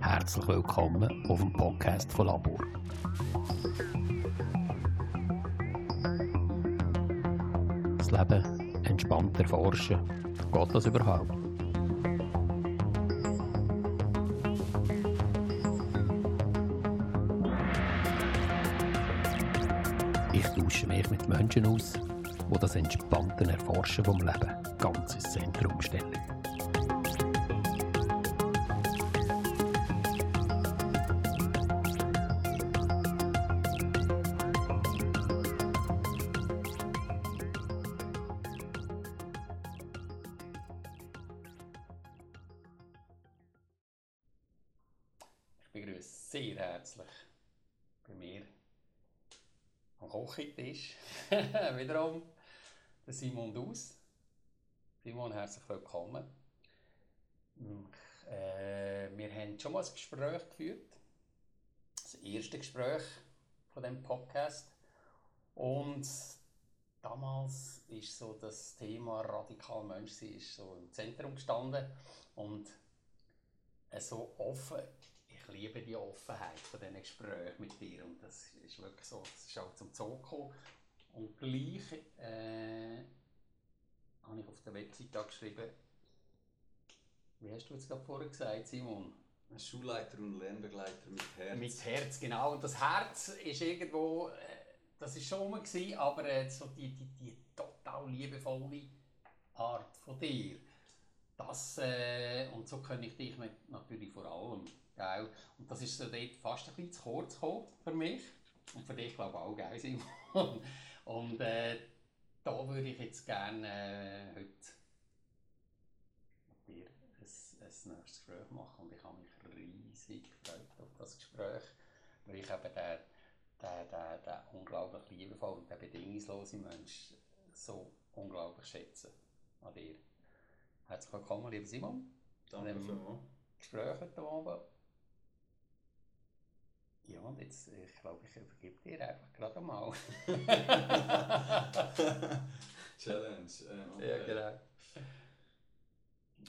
Herzlich willkommen auf dem Podcast von Labor. Das Leben entspannt erforschen. Geht das überhaupt? Ich tausche mich mit Menschen aus, die das entspannte Erforschen vom Leben ganz ins Zentrum stellen. Herzlich willkommen. Ich, äh, wir haben schon mal ein Gespräch geführt, das erste Gespräch von dem Podcast. Und damals ist so das Thema radikal Mensch sein, ist so im Zentrum gestanden und äh, so offen. Ich liebe die Offenheit von diesen Gesprächen mit dir und das ist wirklich so, das ist auch zum Zug gekommen. Und gleich äh, habe ich auf der Webseite geschrieben, wie hast du jetzt gerade vorher gesagt, Simon? Ein Schulleiter und Lernbegleiter mit Herz. Mit Herz, genau. Und das Herz ist irgendwo, äh, das ist schon immer gewesen, aber äh, so die, die, die total liebevolle Art von dir. Das, äh, und so kenne ich dich natürlich vor allem. Gell? Und das ist so dort fast ein bisschen zu kurz gekommen für mich. Und für dich glaube ich auch, gell, Simon? Und äh, da würde ich jetzt gerne äh, heute mit dir ein, ein nächstes Gespräch machen. Und ich habe mich riesig gefreut auf das Gespräch, weil ich eben den, den, den, den unglaublich liebevollen und den bedingungslosen Mensch so unglaublich schätze an dir. Herzlich willkommen, lieber Simon. Danke vielmals. Gespräch heute Abend. Ja, und jetzt, ich glaube, ich übergebe dir einfach gerade mal. Challenge. Okay. ja, genau.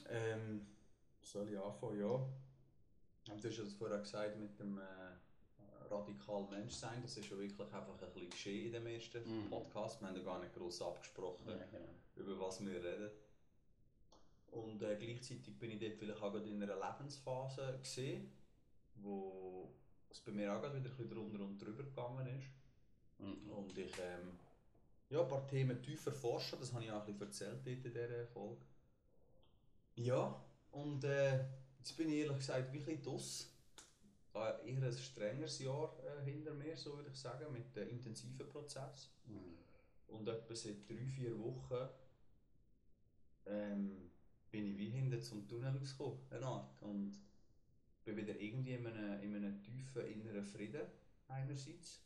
Ähm, soll ich anfangen? Ja. Du hast ja das vorher gesagt mit dem äh, radikal Menschsein. Das ist ja wirklich einfach ein bisschen geschehen in dem ersten Mhm. Podcast. Wir haben ja gar nicht groß abgesprochen, Ja, genau. über was wir reden. Und äh, gleichzeitig bin ich dort vielleicht auch in einer Lebensphase gesehen, wo es bei mir auch gerade wieder ein bisschen drunter und drüber gegangen ist. Mhm. Und ich ähm, ja, ein paar Themen tiefer forschen, das habe ich auch ein bisschen erzählt in dieser Folge. Ja, und äh, jetzt bin ich ehrlich gesagt ein bisschen draus. Ich habe eher ein strengeres Jahr äh, hinter mir, so würde ich sagen, mit äh, intensiven Prozess. Mhm. Und etwa seit drei, vier Wochen ähm, bin ich wie hinter zum Tunnel rausgekommen, eine Art. Und bin wieder irgendwie in einem, in einem tiefen inneren Frieden einerseits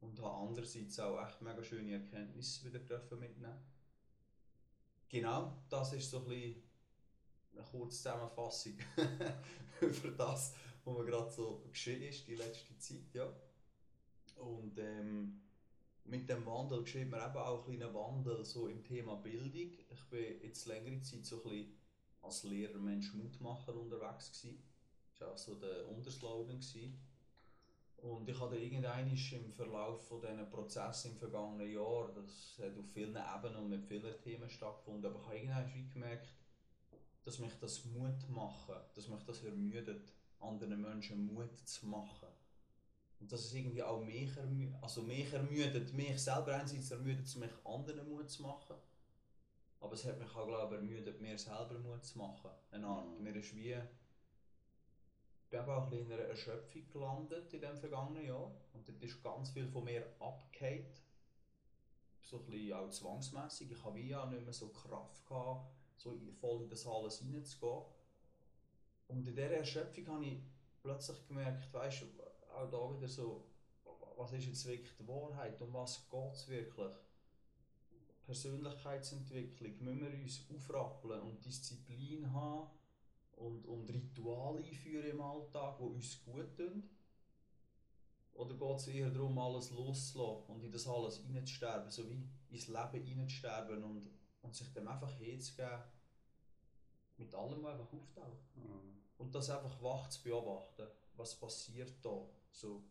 und habe andererseits auch echt mega schöne Erkenntnisse wieder dürfen mitnehmen. Genau, das ist so ein bisschen eine kurze Zusammenfassung über das, was mir gerade so geschehen ist die letzte Zeit, ja. Und ähm, mit dem Wandel geschieht mir eben auch ein kleiner Wandel so im Thema Bildung. Ich bin jetzt längere Zeit so ein bisschen als Lehrer, Mensch, Mutmacher unterwegs gewesen. Das war auch so der Unterslogan. Gewesen. Und ich hatte irgendwann im Verlauf von diesen Prozessen im vergangenen Jahr, das hat auf vielen Ebenen und mit vielen Themen stattgefunden, aber ich habe irgendwann gemerkt, dass mich das Mut machen, dass mich das ermüdet, anderen Menschen Mut zu machen. Und dass es irgendwie auch mich, ermü also mich ermüdet, mich selber einerseits ermüdet es mich, anderen Mut zu machen. Aber es hat mich auch, glaube ich, ermüdet, mir selber Mut zu machen. Eine Art. Mhm. Mir ist wie... Eben auch in einer Erschöpfung gelandet in dem vergangenen Jahr. Und dort ist ganz viel von mir abgefallen. So auch zwangsmässig. Ich habe ja nicht mehr so Kraft gehabt, so voll in das alles hineinzugehen. Und in dieser Erschöpfung habe ich plötzlich gemerkt, weißt du, auch da wieder so, was ist jetzt wirklich die Wahrheit, um was geht es wirklich? Persönlichkeitsentwicklung, müssen wir uns aufrappeln und Disziplin haben und, und Rituale einführen im Alltag, die uns gut tun? Oder geht es eher darum, alles loszulassen und in das alles hineinzusterben, so wie ins Leben hineinzusterben und, und sich dem einfach hinzugeben, mit allem, was einfach auftaucht. Mhm. Und das einfach wach zu beobachten, was passiert da. So.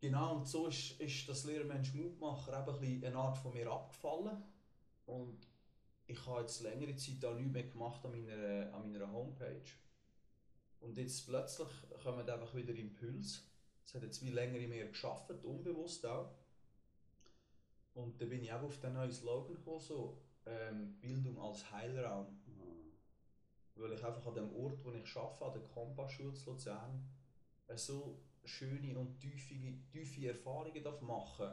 Genau, und so ist, ist das Lehrmensch Mutmacher eben ein eine Art von mir abgefallen. Und ich habe jetzt längere Zeit auch nichts mehr gemacht an meiner, an meiner Homepage. Und jetzt plötzlich kommen einfach wieder Impulse. Es hat jetzt wie länger mehr geschafft, unbewusst auch. Und da bin ich auch auf den neuen Slogan gekommen, so ähm, Bildung als Heilraum. Mhm. Weil ich einfach an dem Ort, wo ich arbeite, an der Kompassschule zu Luzern, so schöne und tiefe, tiefe Erfahrungen darf machen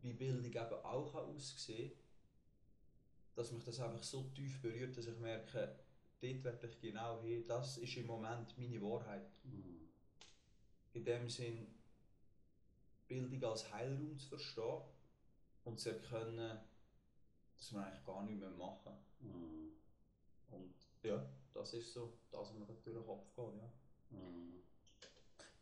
wie Bildung eben auch aussehen kann, dass mich das einfach so tief berührt, dass ich merke, dort werde ich genau hin, das ist im Moment meine Wahrheit. Mhm. In dem Sinn, Bildung als Heilraum zu verstehen und zu erkennen, dass wir eigentlich gar nichts mehr machen. Mhm. Und ja, das ist so, das, was mir durch den Kopf geht. Ja. Mhm.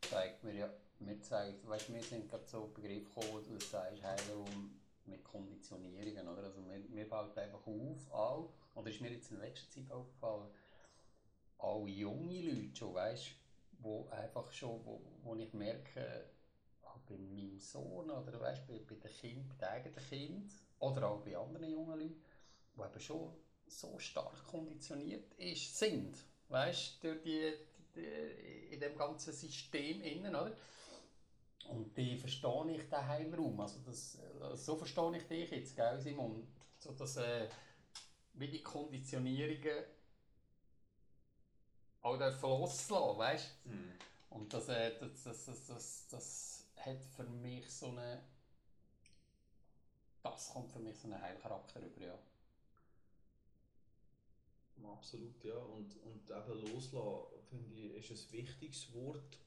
Zeigt mir ja, mir zeigt, weißt, wir sind gerade so Begriff gekommen, wo du sagst, Heilraum mit Konditionierungen, oder? Also mir, fällt einfach auf, auch, oder ist mir jetzt in letzter Zeit aufgefallen, auch junge Leute schon, weißt, wo einfach schon, wo, wo ich merke, auch bei meinem Sohn oder weißt, bei, bei den Kind, bei den eigenen Kind oder auch bei anderen jungen Leuten, die eben schon so stark konditioniert ist, sind, weißt, durch die, die, in dem ganzen System innen, oder? Und die verstehe ich den Heilraum, also das, äh, so verstehe ich dich jetzt, gell Simon? So dass, äh, wie die Konditionierungen auch dürfen loslassen, weißt Und das, äh, das, das, das, das, das hat für mich so eine. Das kommt für mich so einen Heilcharakter über, ja. Absolut, ja. Und, und eben loslassen, finde ich, ist ein wichtiges Wort.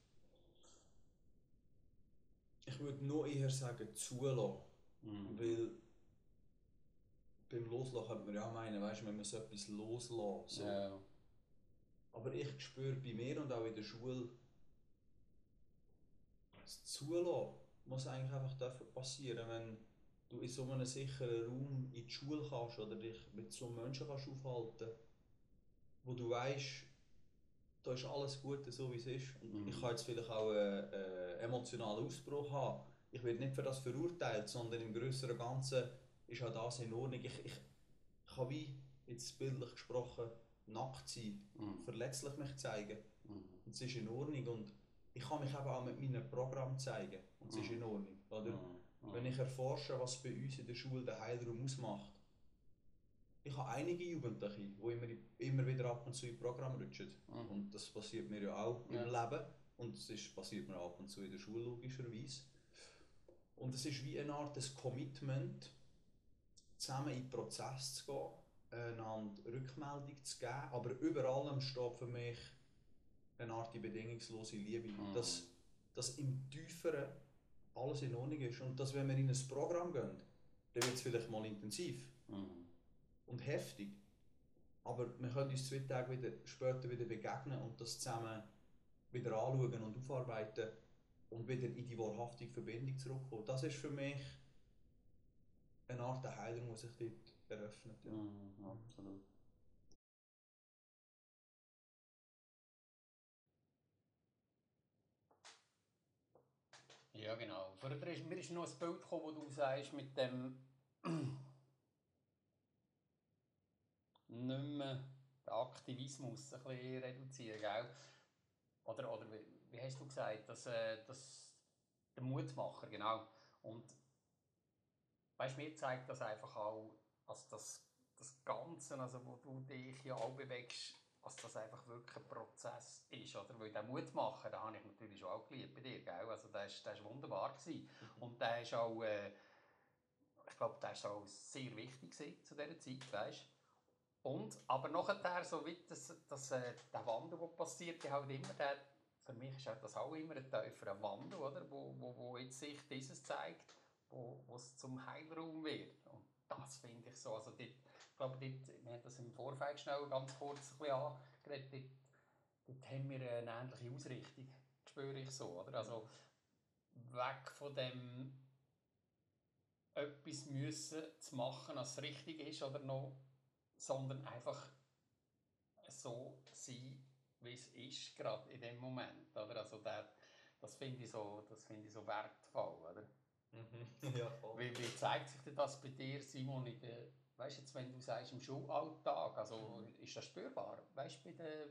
Ich würde noch eher sagen, zulassen. Mhm. Weil beim Loslassen könnte man ja meinen, weißt man so etwas loslassen. So. Ja. Aber ich spüre bei mir und auch in der Schule, das Zulassen muss eigentlich einfach passieren, wenn du in so einem sicheren Raum in die Schule kannst oder dich mit so einem Menschen kannst aufhalten, wo du weißt, da ist alles Gute so wie es ist. Und Mhm. ich kann jetzt vielleicht auch einen, einen emotionalen Ausbruch haben. Ich werde nicht für das verurteilt, sondern im größeren Ganzen ist auch das in Ordnung. Ich, ich, kann wie, jetzt bildlich gesprochen, nackt sein, Mhm. verletzlich mich zeigen. Mhm. Und es ist in Ordnung. Und ich kann mich eben auch mit meinem Programm zeigen. Und es ist Mhm. in Ordnung. Oder? Mhm. Wenn ich erforsche, was bei uns in der Schule der Heilraum ausmacht. Ich habe einige Jugendliche, die immer, immer wieder ab und zu in Programm rutschen. Mhm. Und das passiert mir ja auch Ja. im Leben. Und es ist, passiert mir ab und zu in der Schule logischerweise. Und es ist wie eine Art des Commitment, zusammen in den Prozess zu gehen, einander Rückmeldung zu geben. Aber über allem steht für mich eine Art die bedingungslose Liebe. Mhm. Dass, dass im Tieferen alles in Ordnung ist. Und dass, wenn wir in ein Programm gehen, dann wird es vielleicht mal intensiv Mhm. Und heftig. Aber wir können uns zwei Tage wieder, später wieder begegnen und das zusammen wieder anschauen und aufarbeiten und wieder in die wahrhaftige Verbindung zurückkommen. Das ist für mich eine Art der Heilung, die sich dort eröffnet. Ja. Mhm. Absolut. Ja, genau. Vorher ist, mir ist noch ein Bild gekommen, wo du sagst, mit dem nicht mehr den Aktivismus ein bisschen reduzieren, gell? Oder, oder wie, wie hast du gesagt, dass, äh, dass der Mutmacher, genau. Und weißt, mir zeigt das einfach auch, als das, das Ganze, also wo du dich ja auch bewegst, als das einfach wirklich ein Prozess ist, oder? Weil der Mutmacher, den habe ich natürlich schon auch geliebt bei dir, gell? Also der ist, der ist wunderbar gewesen. Und der ist auch, äh, ich glaube, der ist auch sehr wichtig zu dieser Zeit, weißt Und, aber nachher, so wie das, das, äh, der Wandel, der passiert, halt immer der, für mich ist das auch immer ein tieferer Wandel, oder? Wo, wo, wo jetzt sich dieses zeigt, wo, es zum Heilraum wird. Und das finde ich so, also dort, ich glaube, dort, wir haben das im Vorfeld schnell ganz kurz ein bisschen angeredet, dort, dort haben wir eine ähnliche Ausrichtung, spüre ich so, oder? Also weg von dem etwas müssen zu machen, es richtig ist oder noch, sondern einfach so sein, wie es ist, gerade in dem Moment. Oder? Also der, das finde ich, so, das find ich so wertvoll. Oder? Mhm. ja, voll. Wie, wie zeigt sich denn das bei dir, Simon, in der, weißt, jetzt, wenn du sagst, im Schulalltag, also ist das spürbar, weißt, bei den,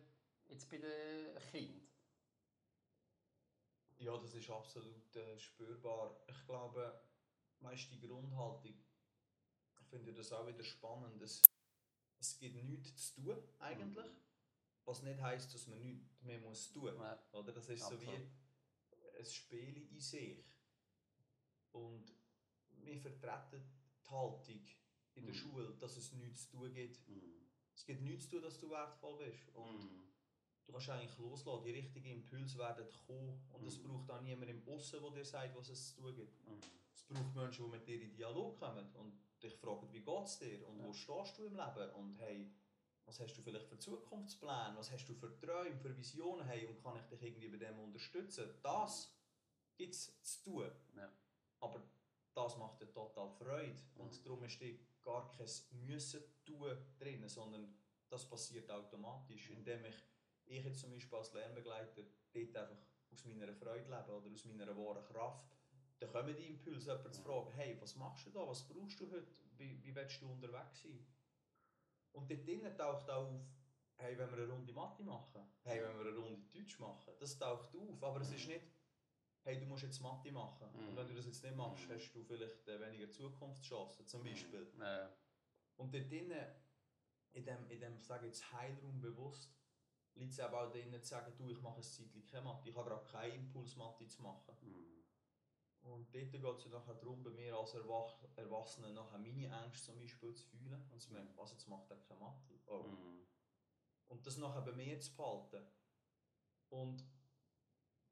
jetzt bei den Kindern? Ja, das ist absolut äh, spürbar. Ich glaube, weißt, die Grundhaltung, ich finde das auch wieder spannend. Es, es gibt nichts zu tun, eigentlich. Mhm. Was nicht heisst, dass man nichts mehr muss tun muss. Oder? Das ist so Absolut. wie ein Spiel in sich. Und wir vertreten die Haltung in der Mhm. Schule, dass es nichts zu tun gibt. Mhm. Es gibt nichts zu tun, dass du wertvoll bist. Und Mhm. du kannst eigentlich loslassen. Die richtigen Impulse werden kommen. Und es Mhm. braucht auch niemand im Aussen, der dir sagt, was es zu tun gibt. Es braucht Menschen, die mit dir in Dialog kommen und dich fragen, wie geht es dir und Ja. wo stehst du im Leben und hey, was hast du vielleicht für Zukunftspläne, was hast du für Träume, für Visionen hey, und kann ich dich irgendwie bei dem unterstützen? Das gibt es zu tun. Ja. Aber das macht dir total Freude und Mhm. darum ist dir gar kein Müssen tun drin, sondern das passiert automatisch, Mhm. indem ich, ich jetzt zum Beispiel als Lernbegleiter dort einfach aus meiner Freude lebe oder aus meiner wahren Kraft. Dann kommen die Impulse, jemanden zu Mhm. fragen, hey, was machst du da, was brauchst du heute, wie, wie willst du unterwegs sein? Und dort drinnen taucht auch auf, hey, wenn wir eine Runde Mathe machen, hey, wenn wir eine Runde Deutsch machen, das taucht auf, aber es ist nicht, hey, du musst jetzt Mathe machen. Und Mhm. wenn du das jetzt nicht machst, Mhm. hast du vielleicht äh, weniger Zukunftschancen, zum Beispiel. Ja. Und dort drinnen, in dem, in dem sage ich jetzt Heilraum bewusst, liegt es eben auch drinnen zu sagen, du, ich mache ein Zeitchen keine Mathe, ich habe gerade keinen Impuls, Mathe zu machen. Und dort geht es nachher darum, bei mir als Erwach Erwachsener nachher meine Ängste zum Beispiel zu fühlen und zu merken, was jetzt macht er keine Mathe. Oh. Mhm. Und das nachher bei mir zu behalten. Und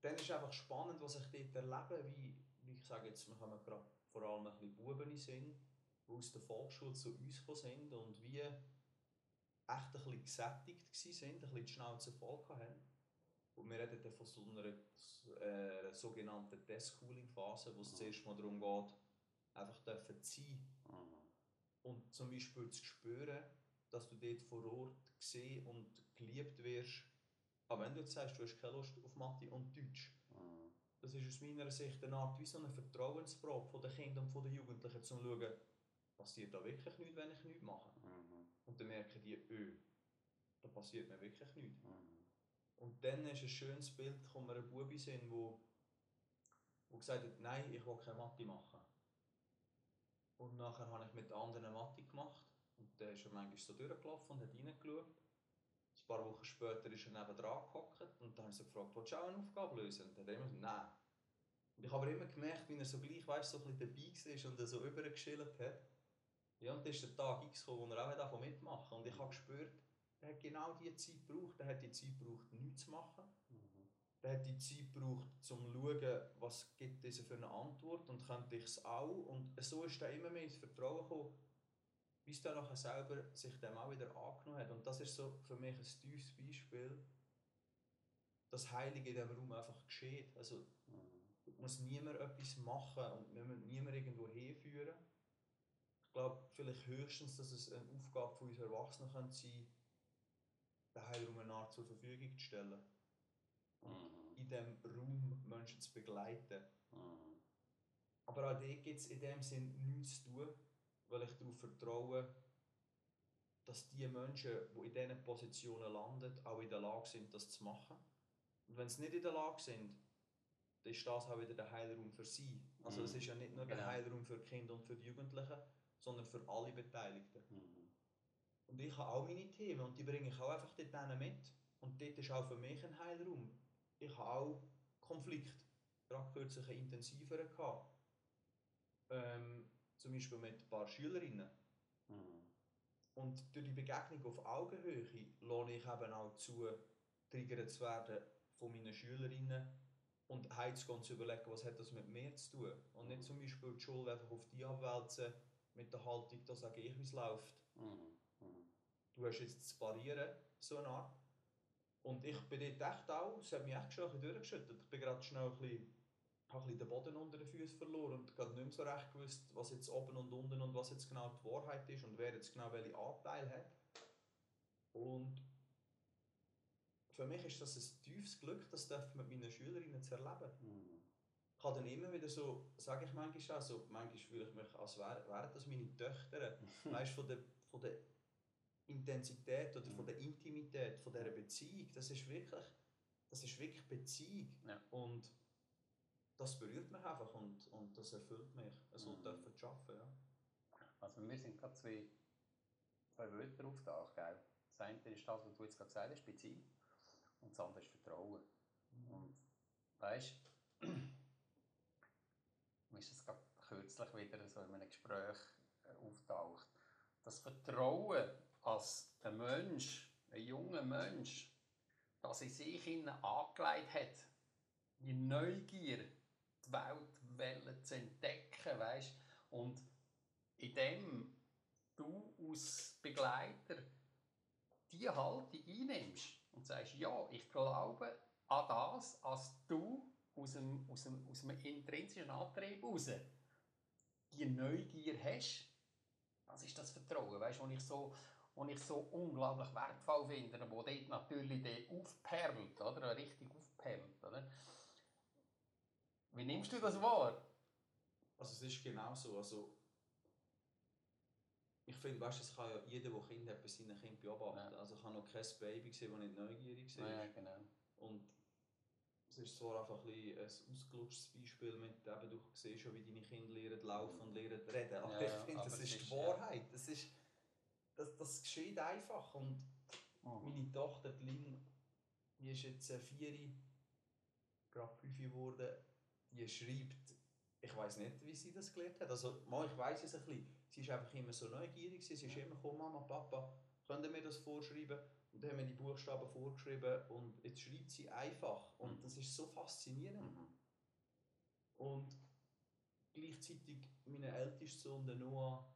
dann ist einfach spannend, was ich dort erlebe, wie, wie ich sage jetzt, wir haben gerade vor allem ein bisschen Buben Sinn, die aus der Volksschule zu uns gekommen sind und wie echt ein bisschen gesättigt waren, ein bisschen die Schnauze voll hatten. Und wir reden dann von so einer äh, sogenannten Deschooling-Phase, wo es Mhm. zuerst mal darum geht, einfach dürfen zu sein Mhm. und zum Beispiel zu spüren, dass du dort vor Ort gesehen und geliebt wirst. Aber wenn du jetzt sagst, du hast keine Lust auf Mathe und Deutsch, Mhm. das ist aus meiner Sicht eine Art wie so eine Vertrauensprobe von den Kindern und von den Jugendlichen, um zu schauen, passiert da wirklich nichts, wenn ich nichts mache. Mhm. Und dann merken die, öh, da passiert mir wirklich nichts. Und dann ist ein schönes Bild, kommt mir ein Bubi sehen, wo, wo gesagt hat, nein, ich will keine Mathe machen. Und nachher habe ich mit anderen Mathe gemacht. Und dann ist er manchmal so durchgelaufen und hat reingeschaut. Ein paar Wochen später ist er neben dran gehockt und dann habe ich so gefragt, willst du auch eine Aufgabe lösen? Und dann hat er immer gesagt, nein. Und ich habe aber immer gemerkt, wie er so gleich weißt, so ein bisschen dabei war und er so übergeschillt hat. Ja, und dann ist der Tag X gekommen, wo er auch davon mitmachen Und ich habe gespürt, er hat genau diese Zeit gebraucht. Er hat die Zeit gebraucht, nichts zu machen. Mhm. Er hat die Zeit gebraucht, um zu schauen, was gibt diese für eine Antwort und könnte ich es auch. Und so ist er immer mehr ins Vertrauen gekommen, bis er nachher selber sich dem auch wieder angenommen hat. Und das ist so für mich ein tiefes Beispiel, dass Heilige in diesem Raum einfach geschieht. Also Mhm. muss niemand etwas machen und wir müssen niemand irgendwo hinführen. Ich glaube vielleicht höchstens, dass es eine Aufgabe von uns Erwachsenen könnte sein den Heilraum eine Art zur Verfügung zu stellen. Mhm. In diesem Raum Menschen zu begleiten. Mhm. Aber auch dort gibt es in dem Sinn nichts zu tun, weil ich darauf vertraue, dass die Menschen, die in diesen Positionen landen, auch in der Lage sind, das zu machen. Und wenn sie nicht in der Lage sind, dann ist das auch wieder der Heilraum für sie. Also Mhm. es ist ja nicht nur der Genau. Heilraum für die Kinder und für die Jugendlichen, sondern für alle Beteiligten. Mhm. Und ich habe auch meine Themen und die bringe ich auch einfach dort mit. Und dort ist auch für mich ein Heilraum. Ich habe auch Konflikte, gerade kürzlich einen intensiveren gehabt. Ähm, zum Beispiel mit ein paar Schülerinnen. Mhm. Und durch die Begegnung auf Augenhöhe lohne ich eben auch zu, triggert zu werden von meinen Schülerinnen und heimzugehen zu überlegen, was hat das mit mir zu tun. Und nicht zum Beispiel die Schuld einfach auf die abwälzen mit der Haltung, da sage ich, wie es läuft. Mhm. Du hast jetzt zu parieren, so eine Art. Und ich bin dort echt auch, es hat mich echt schon ein durchgeschüttelt. Ich bin gerade schnell ein bisschen, ein bisschen den Boden unter den Füßen verloren und gerade nicht mehr so recht gewusst, was jetzt oben und unten und was jetzt genau die Wahrheit ist und wer jetzt genau welche Anteil hat. Und für mich ist das ein tiefes Glück, das mit meinen Schülerinnen zu erleben. Mhm. Ich habe dann immer wieder so, sage ich manchmal auch, so, manchmal fühle ich mich, als wären wären das meine Töchter. weißt von der, von der Intensität oder von der Intimität, von dieser Beziehung, das ist wirklich, das ist wirklich Beziehung. Ja. Und das berührt mich einfach und, und das erfüllt mich, so Mhm. dürfen zu arbeiten. Ja. Also mir sind gerade zwei, zwei Wörter aufgetaucht. Gell? Das eine ist das, was du jetzt gerade gesagt hast, Beziehung. Und das andere ist Vertrauen. Und weißt mir ist das gerade kürzlich wieder so in einem Gespräch äh, auftaucht. Das Vertrauen als ein Mensch, ein junger Mensch, das in sich angelegt hat, die Neugier, die Welt zu entdecken, weißt und indem du als Begleiter die Haltung einnimmst und sagst, ja, ich glaube an das, als du aus dem, aus dem, aus dem intrinsischen Antrieb heraus die Neugier hast, das ist das Vertrauen, weißt, was ich so, was ich so unglaublich wertvoll finde, wo dort natürlich der aufperlt, oder, richtig aufperlt, oder? Wie nimmst du das wahr? Also es ist genau so. Also, ich finde, weißt, es kann ja jeder, der Kind hat, bei seinen Kindern beobachten. Ja. Also ich habe noch kein Baby gesehen, das nicht neugierig war. Ja, genau. Und es ist zwar einfach ein, ein ausgelutschtes Beispiel mit, eben, du siehst schon, wie deine Kinder lernen laufen und lernen reden, aber Ja, ich finde, das ist, die Wahrheit. Das, ist, das, das geschieht einfach und Mhm. meine Tochter, die Lin, die ist jetzt äh, vier, gerade fünf geworden, die schreibt, ich weiß nicht, wie sie das gelernt hat. Also, mal, ich weiß es ein bisschen. Sie ist einfach immer so neugierig. Sie ist immer gekommen, Mama, Papa, könnt ihr mir das vorschreiben? Und dann haben wir die Buchstaben vorgeschrieben und jetzt schreibt sie einfach. Und Mhm. das ist so faszinierend. Mhm. Und gleichzeitig mein ältester Sohn, der Noah,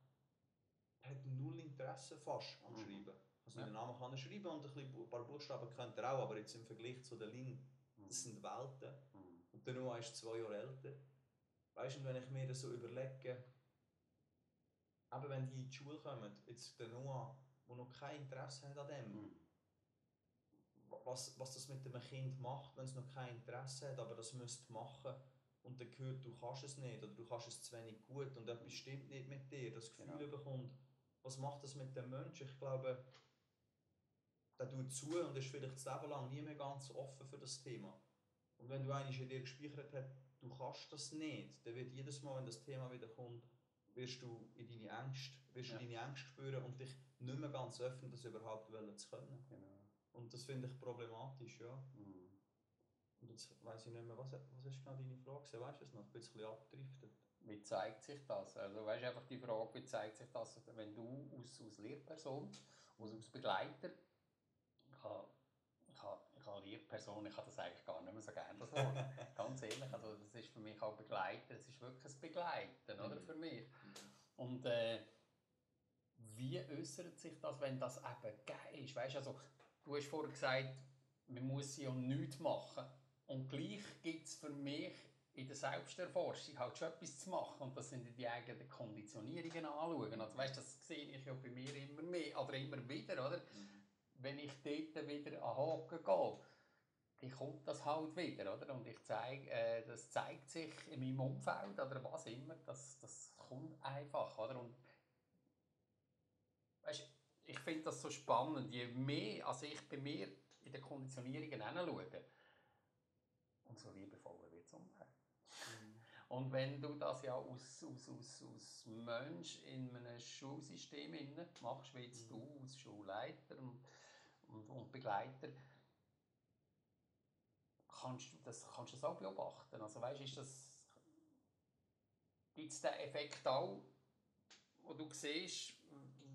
hat null Interesse fast am Mhm. Schreiben. Also Ja. den Namen kann er schreiben und ein, bisschen, ein paar Buchstaben könnte er auch, aber jetzt im Vergleich zu der Lin, das sind Welten. Mhm. Und der Noah ist zwei Jahre älter. Weißt du, wenn ich mir das so überlege, aber wenn die in die Schule kommen, jetzt der Noah, der noch kein Interesse hat an dem, Mhm. was, was das mit dem Kind macht, wenn es noch kein Interesse hat, aber das müsste machen und dann hört, du kannst es nicht oder du kannst es zu wenig gut und etwas stimmt nicht mit dir, das Gefühl Genau. bekommt, was macht das mit dem Menschen? Ich glaube, der tut zu und ist vielleicht das Leben lang nie mehr ganz offen für das Thema. Und wenn du eigentlich in dir gespeichert hast, du kannst das nicht, dann wird jedes Mal, wenn das Thema wieder kommt, wirst du in deine Ängste, wirst du Ja. deine Ängste spüren und dich nicht mehr ganz öffnen, das überhaupt wollen zu können. Genau. Und das finde ich problematisch, ja. Mhm. Und jetzt weiss ich nicht mehr, was, was ist genau deine Frage? Weißt du es noch? Ich bin ein bisschen abgedriftet. Wie zeigt sich das? Also, weißt einfach die Frage, wie zeigt sich das, wenn du als, als Lehrperson, also als Begleiter, ich habe, ich habe, ich habe Lehrperson, ich habe das eigentlich gar nicht mehr so gerne, das Wort. Ganz ehrlich, also das ist für mich auch Begleiter, es ist wirklich ein Begleiten, oder, Mhm. für mich. Und äh, wie äußert sich das, wenn das eben geil ist? Weißt, also, du hast vorhin gesagt, man muss ja nichts machen. Und gleich gibt es für mich in der Selbsterforschung halt schon etwas zu machen. Und das sind die eigenen Konditionierungen anschauen. Also, weißt, das sehe ich ja bei mir immer mehr, oder immer wieder. Oder? Wenn ich dort wieder an Haken gehe, dann kommt das halt wieder, oder? Und ich zeig, äh, das zeigt sich in meinem Umfeld oder was immer, das, das kommt einfach, oder? Und weißt, ich finde das so spannend, je mehr als ich bei mir in den Konditionierungen hinschaue, umso liebevoller. Und wenn du das ja aus, aus, aus, aus Mensch in einem Schulsystem machst, wie jetzt du als Schulleiter und, und, und Begleiter, kannst du das, kannst du das auch beobachten. Also weißt, ist das, gibt es den Effekt auch, wo du siehst,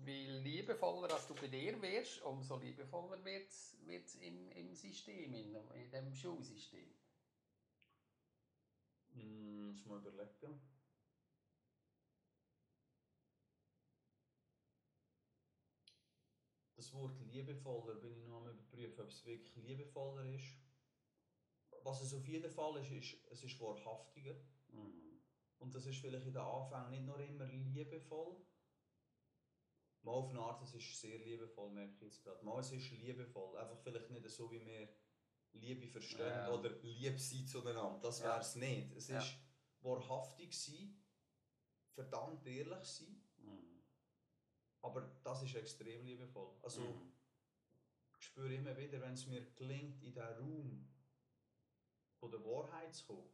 wie liebevoller als du bei dir wirst, umso liebevoller wird es im, im System, in, in dem Schulsystem. Hm, muss mal überlegen. Das Wort liebevoller bin ich noch am überprüfen, ob es wirklich liebevoller ist. Was es auf jeden Fall ist, ist, es ist wahrhaftiger. Mhm. Und das ist vielleicht in den Anfängen nicht nur immer liebevoll. Mal auf eine Art, es ist sehr liebevoll, merke ich jetzt gerade. Mal es ist liebevoll, einfach vielleicht nicht so, wie wir Liebe verstehen Ja. oder lieb sein zueinander. Das wäre es nicht. Es ist wahrhaftig sein, verdammt ehrlich sein, Mhm. aber das ist extrem liebevoll. Also Mhm. ich spüre immer wieder, wenn es mir gelingt, in diesen Raum von der Wahrheit zu kommen,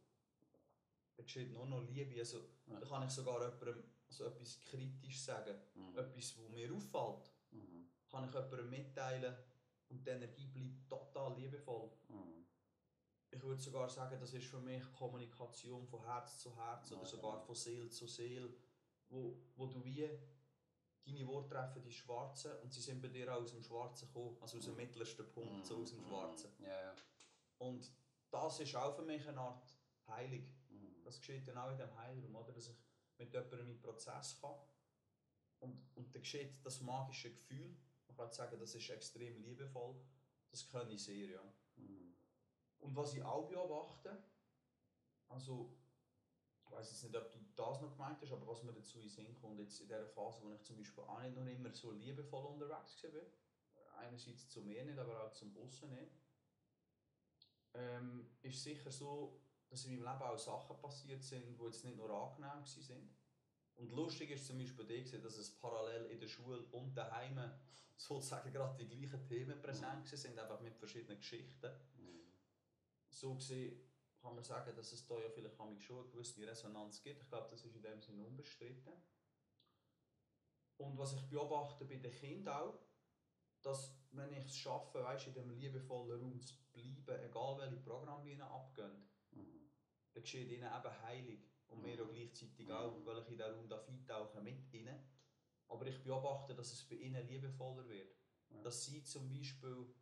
dann geschieht nur noch Liebe. Also, Ja. Da kann ich sogar jemandem so etwas kritisch sagen, Mhm. etwas, was mir auffällt, Mhm. kann ich jemandem mitteilen und die Energie bleibt total liebevoll. Mhm. Ich würde sogar sagen, das ist für mich Kommunikation von Herz zu Herz oder sogar genau. von Seele zu Seele, wo, wo du wie deine Worte treffen die Schwarzen und sie sind bei dir auch aus dem Schwarzen gekommen, also aus dem mittlersten Punkt, so aus dem Schwarzen. Mhm. Ja, ja. Und das ist auch für mich eine Art Heilig. Mhm. Das geschieht dann auch in dem Heilraum, oder? dass ich mit jemandem in Prozess kann und, und dann geschieht das magische Gefühl. Kann sagen, das ist extrem liebevoll. Das kann ich sehr, ja. Mhm. Und was ich auch beobachte, also ich weiß jetzt nicht, ob du das noch gemeint hast, aber was mir dazu in den Sinn kommt, jetzt in der Phase, wo ich zum Beispiel auch nicht noch immer so liebevoll unterwegs war, einerseits zu mir nicht, aber auch zum Aussen nicht, ähm, ist sicher so, dass in meinem Leben auch Sachen passiert sind, die jetzt nicht nur angenehm waren. Und lustig ist zum Beispiel die, dass es parallel in der Schule und daheim sozusagen gerade die gleichen Themen präsent sind, einfach mit verschiedenen Geschichten Mhm. so gesehen kann man sagen, dass es da ja vielleicht schon eine gewisse Resonanz gibt. Ich glaube, das ist in dem Sinne unbestritten. Und was ich beobachte bei den Kindern auch, dass wenn ich es schaffe, weißt, in dem liebevollen Raum zu bleiben, egal welche Programme ihnen abgehen, Mhm. dann geschieht ihnen eben heilig. Und mir auch gleichzeitig auch, weil ich in diesen Raum darf eintauchen mit ihnen. Aber ich beobachte, dass es bei ihnen liebevoller wird. Ja. Dass sie zum Beispiel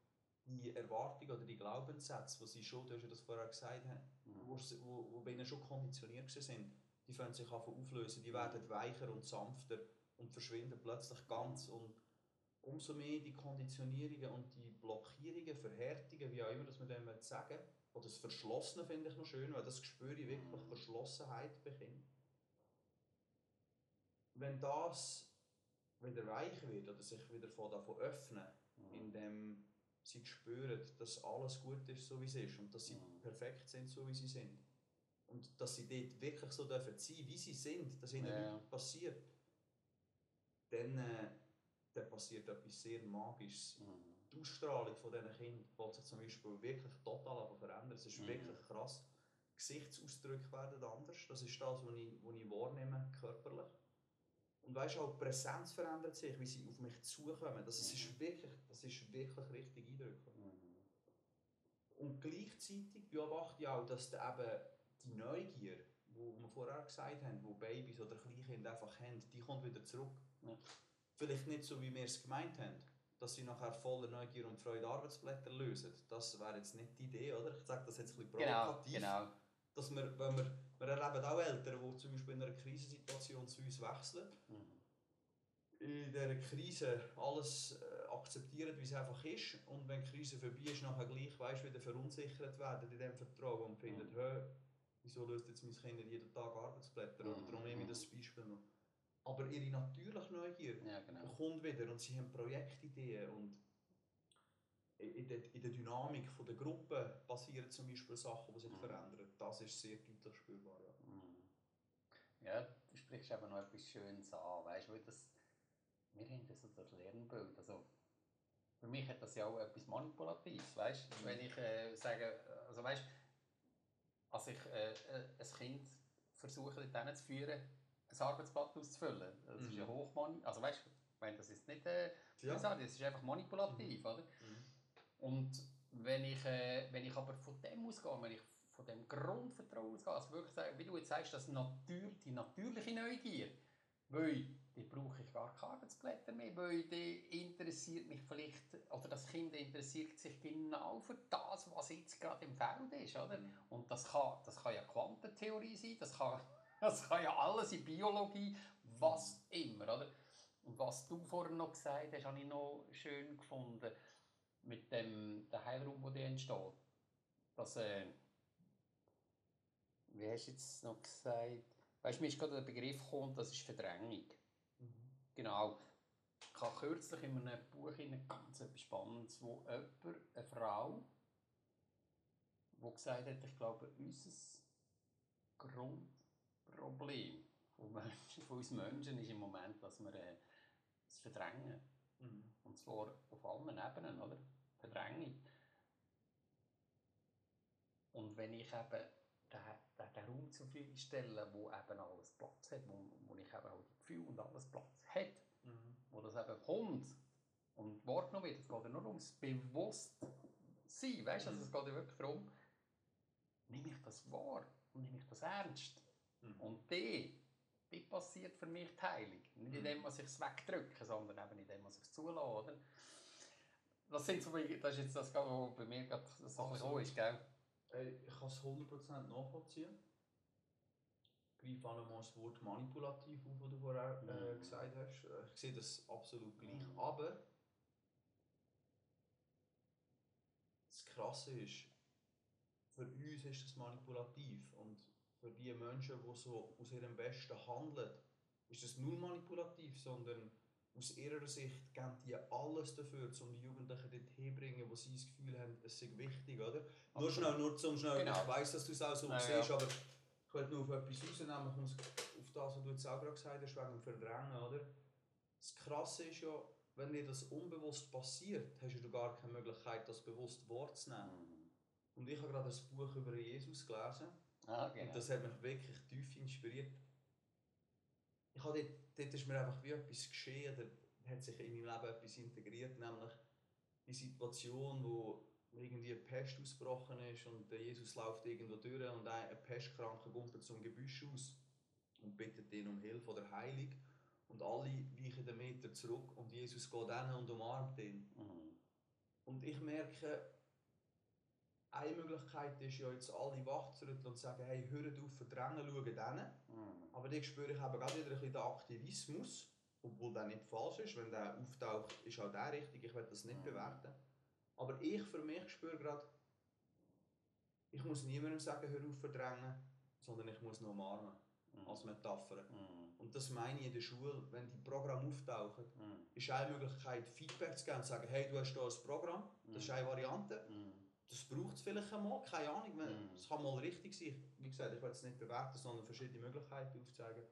die Erwartung oder die Glaubenssätze, die sie schon, du hast ja das vorher gesagt, haben, Mhm. wo, wo, wo bei ihnen schon konditioniert sind, die fangen sich an auflösen, die werden weicher und sanfter und verschwinden plötzlich ganz. Und umso mehr die Konditionierungen und die Blockierungen, Verhärtungen, wie auch immer das wir dem sagen, oder das Verschlossene finde ich noch schön, weil das spüre ich wirklich Verschlossenheit bei Kindern. Wenn das wieder weich wird oder sich wieder von davon öffnen, indem sie spüren, dass alles gut ist, so wie es ist und dass sie Mhm. perfekt sind, so wie sie sind. Und dass sie dort wirklich so dürfen sein, wie sie sind, dass ihnen ja. nichts passiert. Dann, äh, dann passiert etwas sehr Magisches. Mhm. Die Ausstrahlung von diesen Kindern wird sich zum Beispiel wirklich total verändern. Es ist Mhm. wirklich krass. Gesichtsausdrücke werden anders. Das ist das, was ich, was ich wahrnehme, körperlich. Und weißt du, auch die Präsenz verändert sich, wie sie auf mich zukommen. Das ist wirklich, das ist wirklich richtig eindrücklich. Mhm. Und gleichzeitig beobachte ich auch, dass da eben die Neugier, die wir vorher gesagt haben, die Babys oder Kleinkinder einfach haben, die kommt wieder zurück. Ja. Vielleicht nicht so, wie wir es gemeint haben, dass sie nachher voller Neugier und Freude Arbeitsblätter lösen. Das wäre jetzt nicht die Idee, oder? Ich sage das jetzt ein bisschen Genau, provokativ. genau. Dass wir, wenn wir, wir erleben auch Eltern, die zum Beispiel in einer Krisensituation zu uns wechseln, Mhm. in dieser Krise alles äh, akzeptieren, wie es einfach ist. Und wenn die Krise vorbei ist, nachher gleich weißt, wieder verunsichert werden in dem Vertrauen und finden, Mhm. wieso löst jetzt mein Kind jeden Tag Arbeitsblätter? Oder Mhm. darum nehme ich das Beispiel noch. Aber ihre natürliche Neugier Ja, genau. kommt wieder und sie haben Projektideen und in der, in der Dynamik von der Gruppe passieren zum Beispiel Sachen, die sich Mhm. verändern. Das ist sehr deutlich spürbar. Ja. Mhm. Ja, du sprichst eben noch etwas Schönes an, weißt du, weil das, wir haben das so das Lernbild, also für mich hat das ja auch etwas Manipulatives, weißt du, wenn ich äh, sage, also weißt du, als ich äh, äh, ein Kind versuche, dorthin zu führen, ein Arbeitsblatt auszufüllen, das ist ja Mhm. hochmani, also weißt du, ich meine, das ist nicht, äh, Ja. sagen, das ist einfach manipulativ, oder? Und wenn ich, äh, wenn ich aber von dem ausgehe, wenn ich von dem Grundvertrauen ausgehe, also wirklich sagen, wie du jetzt sagst, das natür, die natürliche Neugier, weil die brauche ich gar keine Arbeitsblätter mehr, weil die interessiert mich vielleicht, oder das Kind interessiert sich genau für das, was jetzt gerade im Feld ist, oder? Und das kann, das kann ja Quantentheorie sein, das kann, das kann ja alles in Biologie, was immer, oder? Und was du vorhin noch gesagt hast, habe ich noch schön gefunden, mit dem der Heilraum, der entsteht. Dass, äh, wie hast du jetzt noch gesagt? Weißt du, mir ist gerade der Begriff gekommen, das ist Verdrängung. Genau. Ich habe kürzlich in einem Buch hinein ganz etwas Spannendes, wo jemand, eine Frau, der gesagt hat, ich glaube, unser Grundproblem Menschen, von uns Menschen ist im Moment, dass wir äh, es verdrängen. Mhm. Und zwar auf allen Ebenen, oder? Verdrängung. Und wenn ich eben den, den, Raum zur Verfügung stelle, wo eben alles Platz hat, wo, wo ich eben auch die Gefühle und alles Platz hat, Mhm. wo das eben kommt und wahrgenommen wird, es geht ja nur ums Bewusstsein, weißt du, also es geht ja wirklich darum, nehme ich das wahr und nehme ich das ernst. Mhm. Und die, die passiert für mich die Heilung. Nicht in dem, was ich es wegdrücke, sondern eben in dem, was ich es. Oder? Das, sind so, das ist jetzt das, was bei mir gerade so gekommen ist. Gell? Ich kann es 100% nachvollziehen. Ich greife auch nochmal das Wort manipulativ auf, das du vorher äh, Mhm. gesagt hast. Äh, Ich sehe das absolut gleich. Mhm. Aber das Krasse ist, für uns ist das manipulativ. Und für die Menschen, die so aus ihrem Besten handeln, ist das null manipulativ, sondern aus ihrer Sicht geben die alles dafür, um die Jugendlichen dort hinzubringen, wo sie das Gefühl haben, es sei wichtig, oder? Nur Absolut. schnell, nur zum schnell, Genau. ich weiss, dass du es auch so Ja, siehst, ja. aber ich wollte nur auf etwas rausnehmen, ich muss auf das, was du jetzt auch gerade gesagt hast, wegen dem Verdrängen, oder? Das Krasse ist ja, wenn dir das unbewusst passiert, hast du gar keine Möglichkeit, das bewusst wahrzunehmen. Und ich habe gerade ein Buch über Jesus gelesen Ah, genau. und das hat mich wirklich tief inspiriert. Ich habe dort, dort ist mir einfach wie etwas geschehen, da hat sich in meinem Leben etwas integriert, nämlich die Situation, wo irgendwie eine Pest ausgebrochen ist und Jesus läuft irgendwo durch und ein Pestkranker kommt zum Gebüsch aus und bittet ihn um Hilfe oder Heilung und alle weichen den Meter zurück und Jesus geht hin und umarmt ihn. Mhm. Und ich merke, eine Möglichkeit ist ja jetzt alle wach zu rütteln und zu sagen, hey, hört auf, verdrängen, schaut hin. Mhm. Aber dann spüre ich eben gerade wieder ein bisschen den Aktivismus, obwohl der nicht falsch ist. Wenn der auftaucht, ist auch der richtig. Ich will das nicht Mhm. bewerten. Aber ich für mich spüre gerade, ich muss niemandem sagen, hör auf verdrängen, sondern ich muss ihn umarmen, Mhm. als Metapher. Mhm. Und das meine ich in der Schule, wenn die Programme auftauchen, Mhm. ist eine Möglichkeit, Feedback zu geben und zu sagen, hey, du hast hier ein Programm, das ist eine Variante, Mhm. Das braucht es vielleicht einmal, keine Ahnung, wenn- Mhm. es kann mal richtig sein. Wie gesagt, ich will es nicht bewerten, sondern verschiedene Möglichkeiten aufzeigen.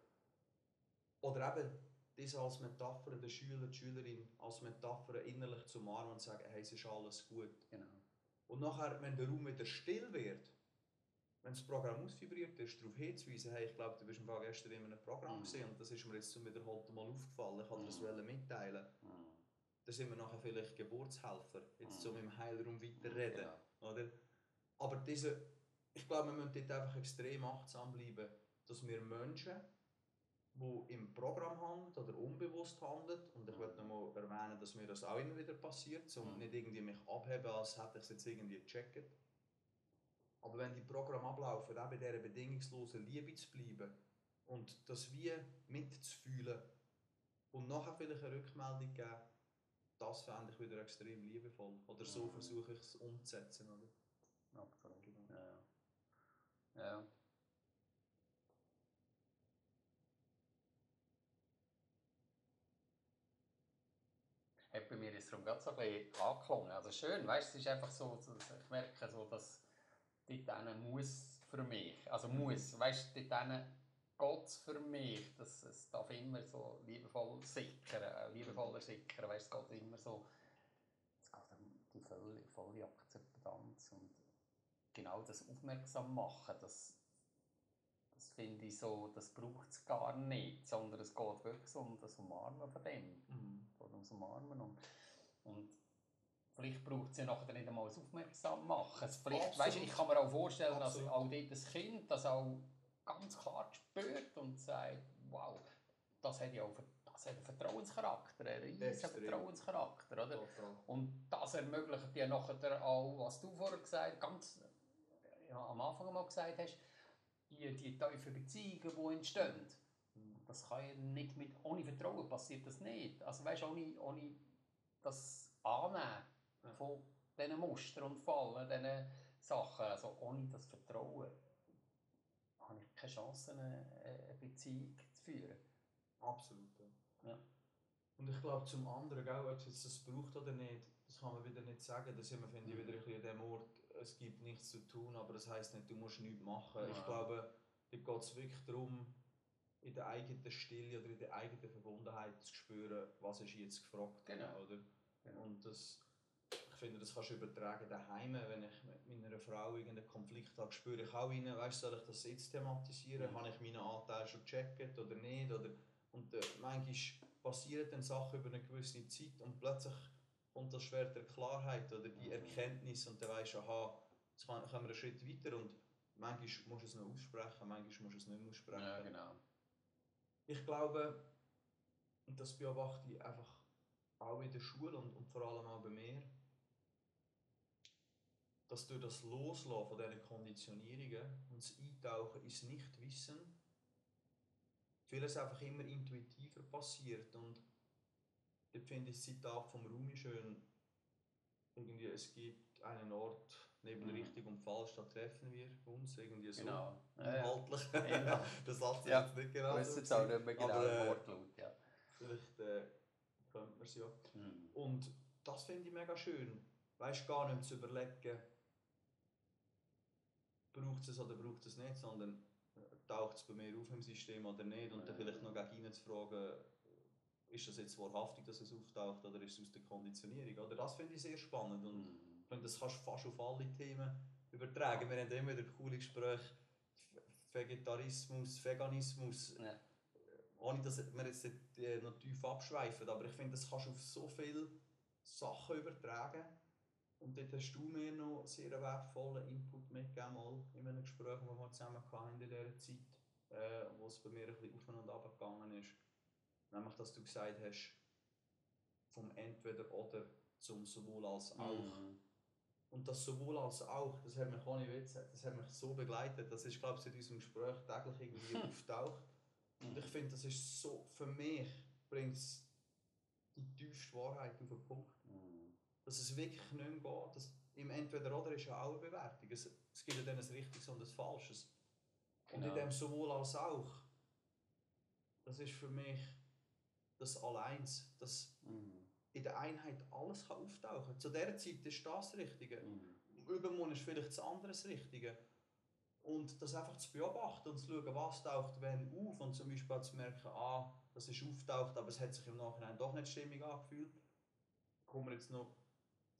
Oder eben, das als Metapher, der Schüler, die Schülerin als Metapher innerlich zu umarmen und zu sagen, hey, es ist alles gut. Genau. Und nachher, wenn der Raum wieder still wird, wenn das Programm ausvibriert ist, darauf hinzuweisen, hey, ich glaube, du bist im Fall gestern in einem Programm Mhm. gesehen und das ist mir jetzt zum wiederholten Mal aufgefallen, ich wollte das Mhm. wollen mitteilen. Mhm. Da sind wir nachher vielleicht Geburtshelfer, jetzt Mhm. so im Heilraum weiterreden. Genau. Oder? Aber diese, ich glaube, wir müssen dort einfach extrem achtsam bleiben, dass wir Menschen, die im Programm handeln oder unbewusst handeln, und ich möchte noch mal erwähnen, dass mir das auch immer wieder passiert, um Mhm. nicht irgendwie mich abheben, als hätte ich es jetzt irgendwie gecheckt. Aber wenn die Programme ablaufen, auch bei dieser bedingungslosen Liebe zu bleiben und das wie mitzufühlen und nachher vielleicht eine Rückmeldung geben, das fände ich wieder extrem liebevoll. Oder so Mhm. versuche ich es umzusetzen. Oder? Absolut. Genau. Ja. ja. Hat bei mir ist es darum gerade so ein bisschen angeklungen. Also schön, weißt es ist einfach so, ich merke so, dass dort muss für mich, also muss, weißt du, dort geht es für mich, dass es darf immer so liebevoll sickern, äh, liebevoller sickern, weißt es geht immer so, es geht um die volle, volle Akzeptanz und genau das aufmerksam machen, das, das finde ich so, das braucht es gar nicht, sondern es geht wirklich um das Umarmen von dem, Mhm. uns Umarmen und, und vielleicht braucht es ja nachher nicht einmal das Aufmerksam machen. Vielleicht, weißt, ich kann mir auch vorstellen, Absolut. dass auch dort das Kind das auch ganz klar spürt und sagt, wow, das hat ja auch das hat einen Vertrauenscharakter, einen riesen. Vertrauenscharakter, oder? Total. Und das ermöglicht dir nachher auch, was du vorher gesagt ganz ja, am Anfang mal gesagt hast, die, die tiefen Beziehungen, die entstehen. Das kann ja nicht mit, ohne Vertrauen passiert das nicht. Also weißt, ohne, ohne das Annehmen von diesen Mustern und Fallen, diesen Sachen, also ohne das Vertrauen, habe ich keine Chance, eine, eine Beziehung zu führen. Absolut. Ja. Ja. Und ich glaube, zum anderen, gell, ob es jetzt das braucht oder nicht, das kann man wieder nicht sagen. Da sind wir, finde ich, wieder ein bisschen an dem Ort, es gibt nichts zu tun, aber das heisst nicht, du musst nichts machen. Ja. Ich glaube, da geht es wirklich darum, in der eigenen Stille oder in der eigenen Verbundenheit zu spüren, was ist jetzt gefragt. Genau. Oder? Genau. Und das, finde, das kannst du übertragen daheim, wenn ich mit meiner Frau irgendeinen Konflikt habe, spüre ich auch rein, weißt, soll ich das jetzt thematisieren, Mhm. habe ich meinen Anteil schon gecheckt oder nicht, oder, und äh, manchmal passieren dann Sachen über eine gewisse Zeit und plötzlich kommt das Schwert der Klarheit oder die Mhm. Erkenntnis und dann weisst du, aha, jetzt kann- kommen wir einen Schritt weiter und manchmal musst du es noch aussprechen, manchmal musst du es nicht mehr aussprechen. Ja, genau. Ich glaube, und das beobachte ich einfach auch in der Schule und, und vor allem auch bei mir, dass durch das Loslassen von diesen Konditionierungen und das Eintauchen ins Nichtwissen vieles einfach immer intuitiver passiert. Und dort finde ich das Zitat vom Rumi schön. Irgendwie, es gibt einen Ort neben Mhm. richtig und falsch, da treffen wir uns. Irgendwie so Genau. Ja, ja. inhaltlich. Ja. Der Satz ist Ja. jetzt nicht Ich genau weiß so jetzt auch nicht mehr genau Aber, äh, Wortlaut, ja. Vielleicht äh, könnte man es ja. Mhm. Und das finde ich mega schön. Weißt gar nicht zu überlegen, braucht es oder braucht es nicht, sondern äh, taucht es bei mir auf im System oder nicht. Und dann vielleicht noch gegen ihn zu fragen, ist das jetzt wahrhaftig, dass es auftaucht oder ist es aus der Konditionierung? Oder das finde ich sehr spannend. Und Mhm. ich finde, das kannst du fast auf alle Themen übertragen. Wir haben immer wieder coole Gespräche. Vegetarismus, Veganismus, Ja. ohne dass wir jetzt äh, noch tief abschweifen, aber ich finde, das kannst du auf so viele Sachen übertragen. Und dort hast du mir noch sehr wertvollen Input mitgegeben, mal in einem Gespräch, das wir zusammen hatten in dieser Zeit, äh, wo es bei mir ein bisschen auf und ab gegangen ist. Nämlich, dass du gesagt hast, vom Entweder-Oder zum sowohl als auch. Mhm. Und das sowohl als auch, das hat mich ohne Witz, das hat mich so begleitet, das ist glaube ich in unserem Gespräch täglich irgendwie auftaucht. Und ich finde, das ist so, für mich bringt es die tiefste Wahrheit auf den Punkt. Mhm. Dass es wirklich nicht mehr geht, dass im Entweder-Oder ist ja auch eine Bewertung. Es, es gibt ja dann ein Richtiges und ein Falsches. Und in Genau. dem sowohl als auch, das ist für mich das Alleins, dass Mhm. in der Einheit alles kann auftauchen kann. Zu dieser Zeit ist das das Richtige. Mhm. Übermorgen ist vielleicht das andere das Richtige. Und das einfach zu beobachten und zu schauen, was taucht wenn auf und zum Beispiel zu merken, ah, das ist auftaucht, aber es hat sich im Nachhinein doch nicht stimmig angefühlt. Kommen wir jetzt noch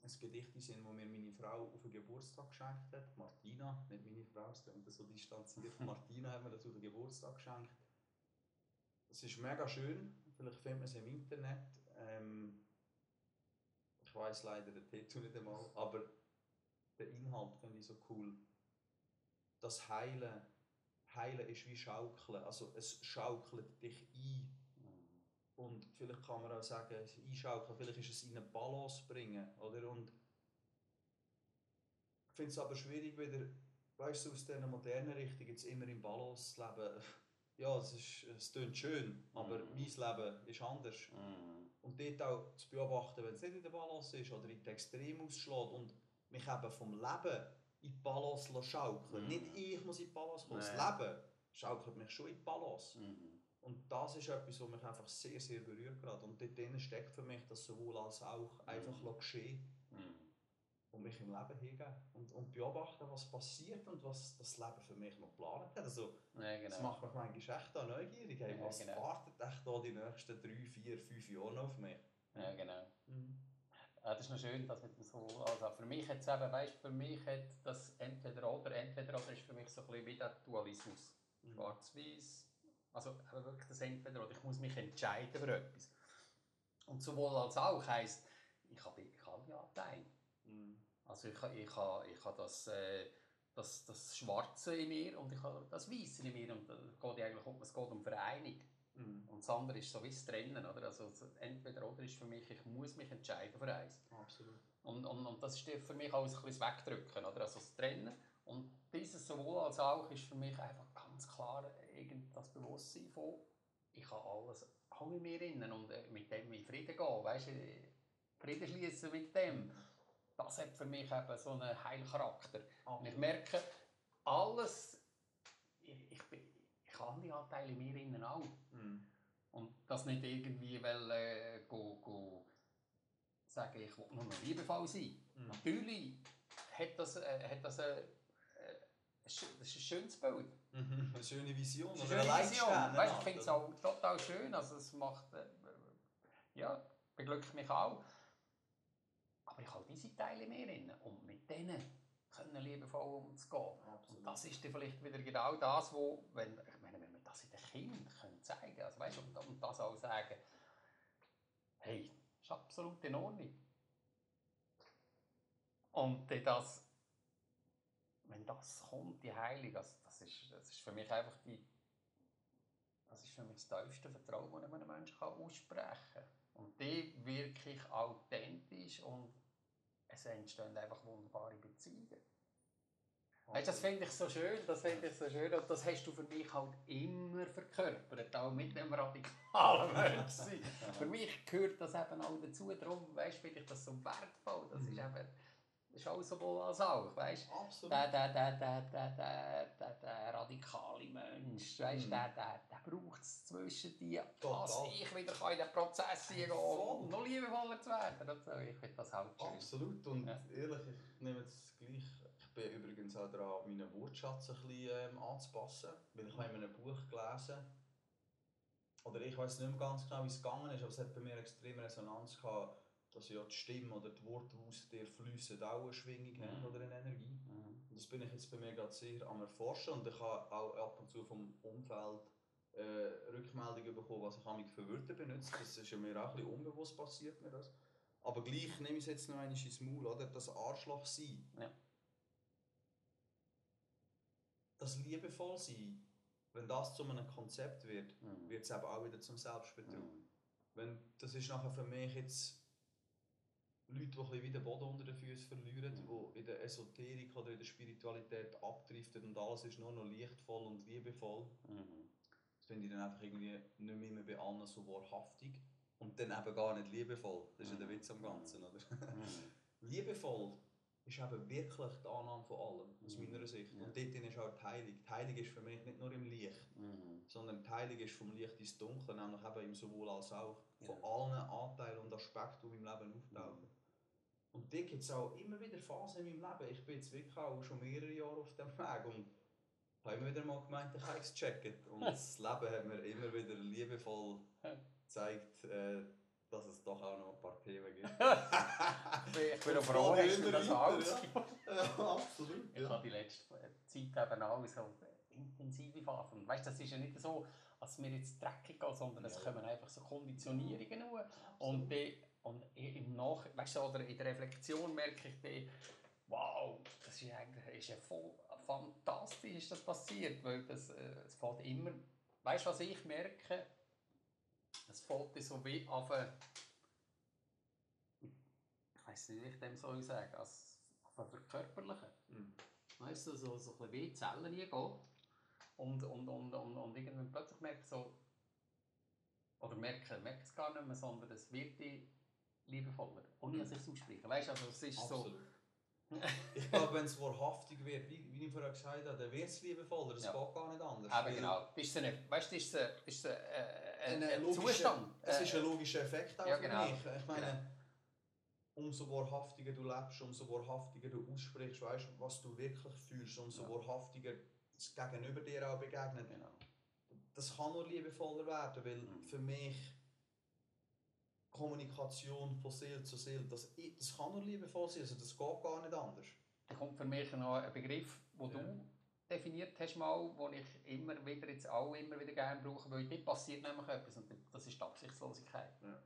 ein Gedicht in den Sinn, das mir meine Frau auf den Geburtstag geschenkt hat. Martina, nicht meine Frau, es klingt so distanziert. Martina hat mir das auf den Geburtstag geschenkt. Es ist mega schön, vielleicht findet man es im Internet. Ähm, ich weiß leider den Titel nicht einmal, aber der Inhalt finde ich so cool. Das Heilen, Heilen ist wie Schaukeln, also es schaukelt dich ein. Und vielleicht kann man auch sagen, einschaukeln, vielleicht ist es in eine Balance bringen, oder? Und ich finde es aber schwierig, wieder, weißt du, aus dieser modernen Richtung jetzt immer in Balance zu leben. Ja, es, ist, es klingt schön, aber Mhm. mein Leben ist anders. Mhm. Und dort auch zu beobachten, wenn es nicht in der Balance ist oder in die Extrem ausschlägt und mich eben vom Leben in die Balance schaukeln. Mhm. Nicht ich muss in die Balance kommen, das Leben schaukelt mich schon in die Balance. Mhm. Und das ist etwas, was mich einfach sehr, sehr berührt gerade. Und dort drin steckt für mich das sowohl als auch einfach Mhm. geschehen Mhm. und mich im Leben hingeben und, und beobachten, was passiert und was das Leben für mich noch geplant hat. Also, Ja, das genau. macht mich manchmal echt auch neugierig. Hey, Ja, was genau. wartet echt da die nächsten drei, vier, fünf Jahre noch auf mich? Ja, genau. Mhm. Ja, das ist noch schön, dass mit dem so, also für mich jetzt eben, weißt, für mich hat das entweder oder, entweder oder ist für mich so ein bisschen wie der Dualismus. Mhm. Schwarz-Weiß, also wirklich das entweder oder, ich muss mich entscheiden für etwas. Und sowohl als auch heisst, ich habe wirklich alle Anteile. Mhm. Also ich, ich habe ich ha das, äh, das, das Schwarze in mir und ich habe das Weiße in mir und da geht eigentlich um, es geht um Vereinigung. Mhm. Und das andere ist so wie das Trennen, oder? Also so entweder oder ist für mich, ich muss mich entscheiden für eins. Absolut. Und, und, und das ist für mich auch ein bisschen Wegdrücken, oder? Also das Trennen. Und dieses sowohl als auch ist für mich einfach ganz klar irgend das Bewusstsein von, ich habe alles auch in mir innen und äh, mit dem in Frieden gehen, weißt du, Frieden schließen mit dem. Das hat für mich eben so einen Heilcharakter. Und ich merke, alles, ich, ich, ich habe die Anteile in mir innen auch. Mhm. Und das nicht irgendwie, weil äh, go, go sagen, ich will nur noch liebevoll sein. Mhm. Natürlich hat das, äh, hat das, äh, äh, das ist ein schönes Bild. Mhm. Eine schöne Vision. Eine ein schöne Vision. Weißt, ich finde es auch total schön. Also es macht, äh, ja, beglückt mich auch. Aber ich habe diese Teile mehr drin. Und mit denen können liebevoll umzugehen. Absolut. Und das ist dann vielleicht wieder genau das, wo, wenn, ich meine, wenn wir das in den Kindern können zeigen also weißt, und, und das auch sagen, hey, das ist absolut in Ordnung. Und das, wenn das kommt, die Heilung, also ist, das ist für mich einfach die, das ist für mich das tiefste Vertrauen, das einem Menschen kann aussprechen kann. Und die wirklich authentisch und es entstehen einfach wunderbare Beziehungen. Weißt, das finde ich so schön, das finde ich so schön und das hast du für mich halt immer verkörpert, auch mit dem radikalen Menschsein. für mich gehört das eben auch dazu, darum weißt, finde ich das so wertvoll, das ist Mhm. eben, ist auch sowohl als auch, weißt Absolut. der, der, der, der, der, der, der, radikale Mensch, weißt, Mhm. der, der, der braucht es zwischen dir, dass ich wieder kann in den Prozess gehen um noch liebevoller zu werden. Und so. Ich finde das halt schön. Absolut. Und Ja. ehrlich, ich nehme jetzt gleich. Ich bin übrigens auch daran, meinen Wortschatz ein bisschen ähm, anzupassen. Weil ich habe in einem Buch gelesen, oder ich weiß nicht mehr ganz genau, wie es gegangen ist, aber es hat bei mir extrem Resonanz gehabt, dass ja die Stimme oder die Worte, die aus dir fließen, auch eine Schwingung haben Mhm. oder eine Energie. Mhm. Und das bin ich jetzt bei mir gerade sehr am Erforschen und ich habe auch ab und zu vom Umfeld äh, Rückmeldungen bekommen, was ich mich für Wörter benutze. Das ist ja mir auch ein bisschen unbewusst passiert mir das. Aber gleich nehme ich es jetzt noch einmal ins Maul, oder? Das Arschloch sein. Ja. Das liebevoll sein, wenn das zu einem Konzept wird, Mhm. wird es eben auch wieder zum Selbstbetrug. Mhm. Wenn, das ist nachher für mich jetzt Leute, die ein bisschen den Boden unter den Füßen verlieren, Mhm. die in der Esoterik oder in der Spiritualität abdriften und alles ist nur noch lichtvoll und liebevoll. Mhm. Das finde ich dann einfach irgendwie nicht mehr, mehr bei allen so wahrhaftig und dann eben gar nicht liebevoll. Das ist ja der Witz am Ganzen, oder? Mhm. liebevoll ist eben wirklich die Annahme von allem, aus Mhm. meiner Sicht. Und dort ist auch die Heilung. Die Heilung ist für mich nicht nur im Licht, Mhm. sondern die Heilung ist vom Licht ins Dunkle, nämlich eben im sowohl als auch. Von allen Anteilen und Aspekten, die meinem Leben auftauchen. Und da gibt es auch immer wieder Phasen in meinem Leben. Ich bin jetzt wirklich auch schon mehrere Jahre auf dem Weg und habe immer wieder mal gemeint, ich habe es gecheckt. Und das Leben hat mir immer wieder liebevoll gezeigt, äh, dass es doch auch noch ein paar Themen gibt. Ich bin auch froh, hast du das alles. ja, absolut. Ich habe die letzte Zeit eben auch so intensive Phasen. Weißt, das ist ja nicht so, als wir jetzt dreckig gehen, sondern es Ja. kommen einfach so Konditionierungen hoch. Und, die, und im Nach weißt du, oder in der Reflexion merke ich dann, wow, das ist eigentlich ist ja voll fantastisch, ist das passiert, weil das, äh, es fällt immer, weißt du, was ich merke? Es fällt so wie auf eine, ich weiß nicht, wie ich dem soll sagen, als auf eine verkörperlichen. Mhm. Weißt du, so, so ein bisschen wie Zellen hier. Und, und, und, und, und irgendwann plötzlich merkt so, oder merke, merke es gar nicht mehr, sondern es wird die liebevoller. Ohne dass ich es ausspreche. Weißt du, also es ist so. Absolut. ich glaube, wenn es wahrhaftig wird, wie, wie ich vorher gesagt habe, dann wird es liebevoller. Das Ja. geht gar nicht anders. Weil genau. Ist nicht, weißt du, das ist, ein- das ist ein, äh, ein, ein, Zustand. Es Äh, ist ein logischer Effekt auch ja, für genau. mich. Ich meine, umso wahrhaftiger du lebst, umso wahrhaftiger du aussprichst, weißt, was du wirklich fühlst, umso Ja. wahrhaftiger das Gegenüber dir auch begegnet. genau. Das kann nur liebevoller werden, weil Mhm. für mich Kommunikation von Seele zu Seele, das, das kann nur liebevoll sein, also das geht gar nicht anders. Da kommt für mich noch ein Begriff, den Ja. du definiert hast, mal, den ich immer wieder, jetzt auch immer wieder gerne brauche, weil dort passiert nämlich etwas und das ist die Absichtslosigkeit. Ja.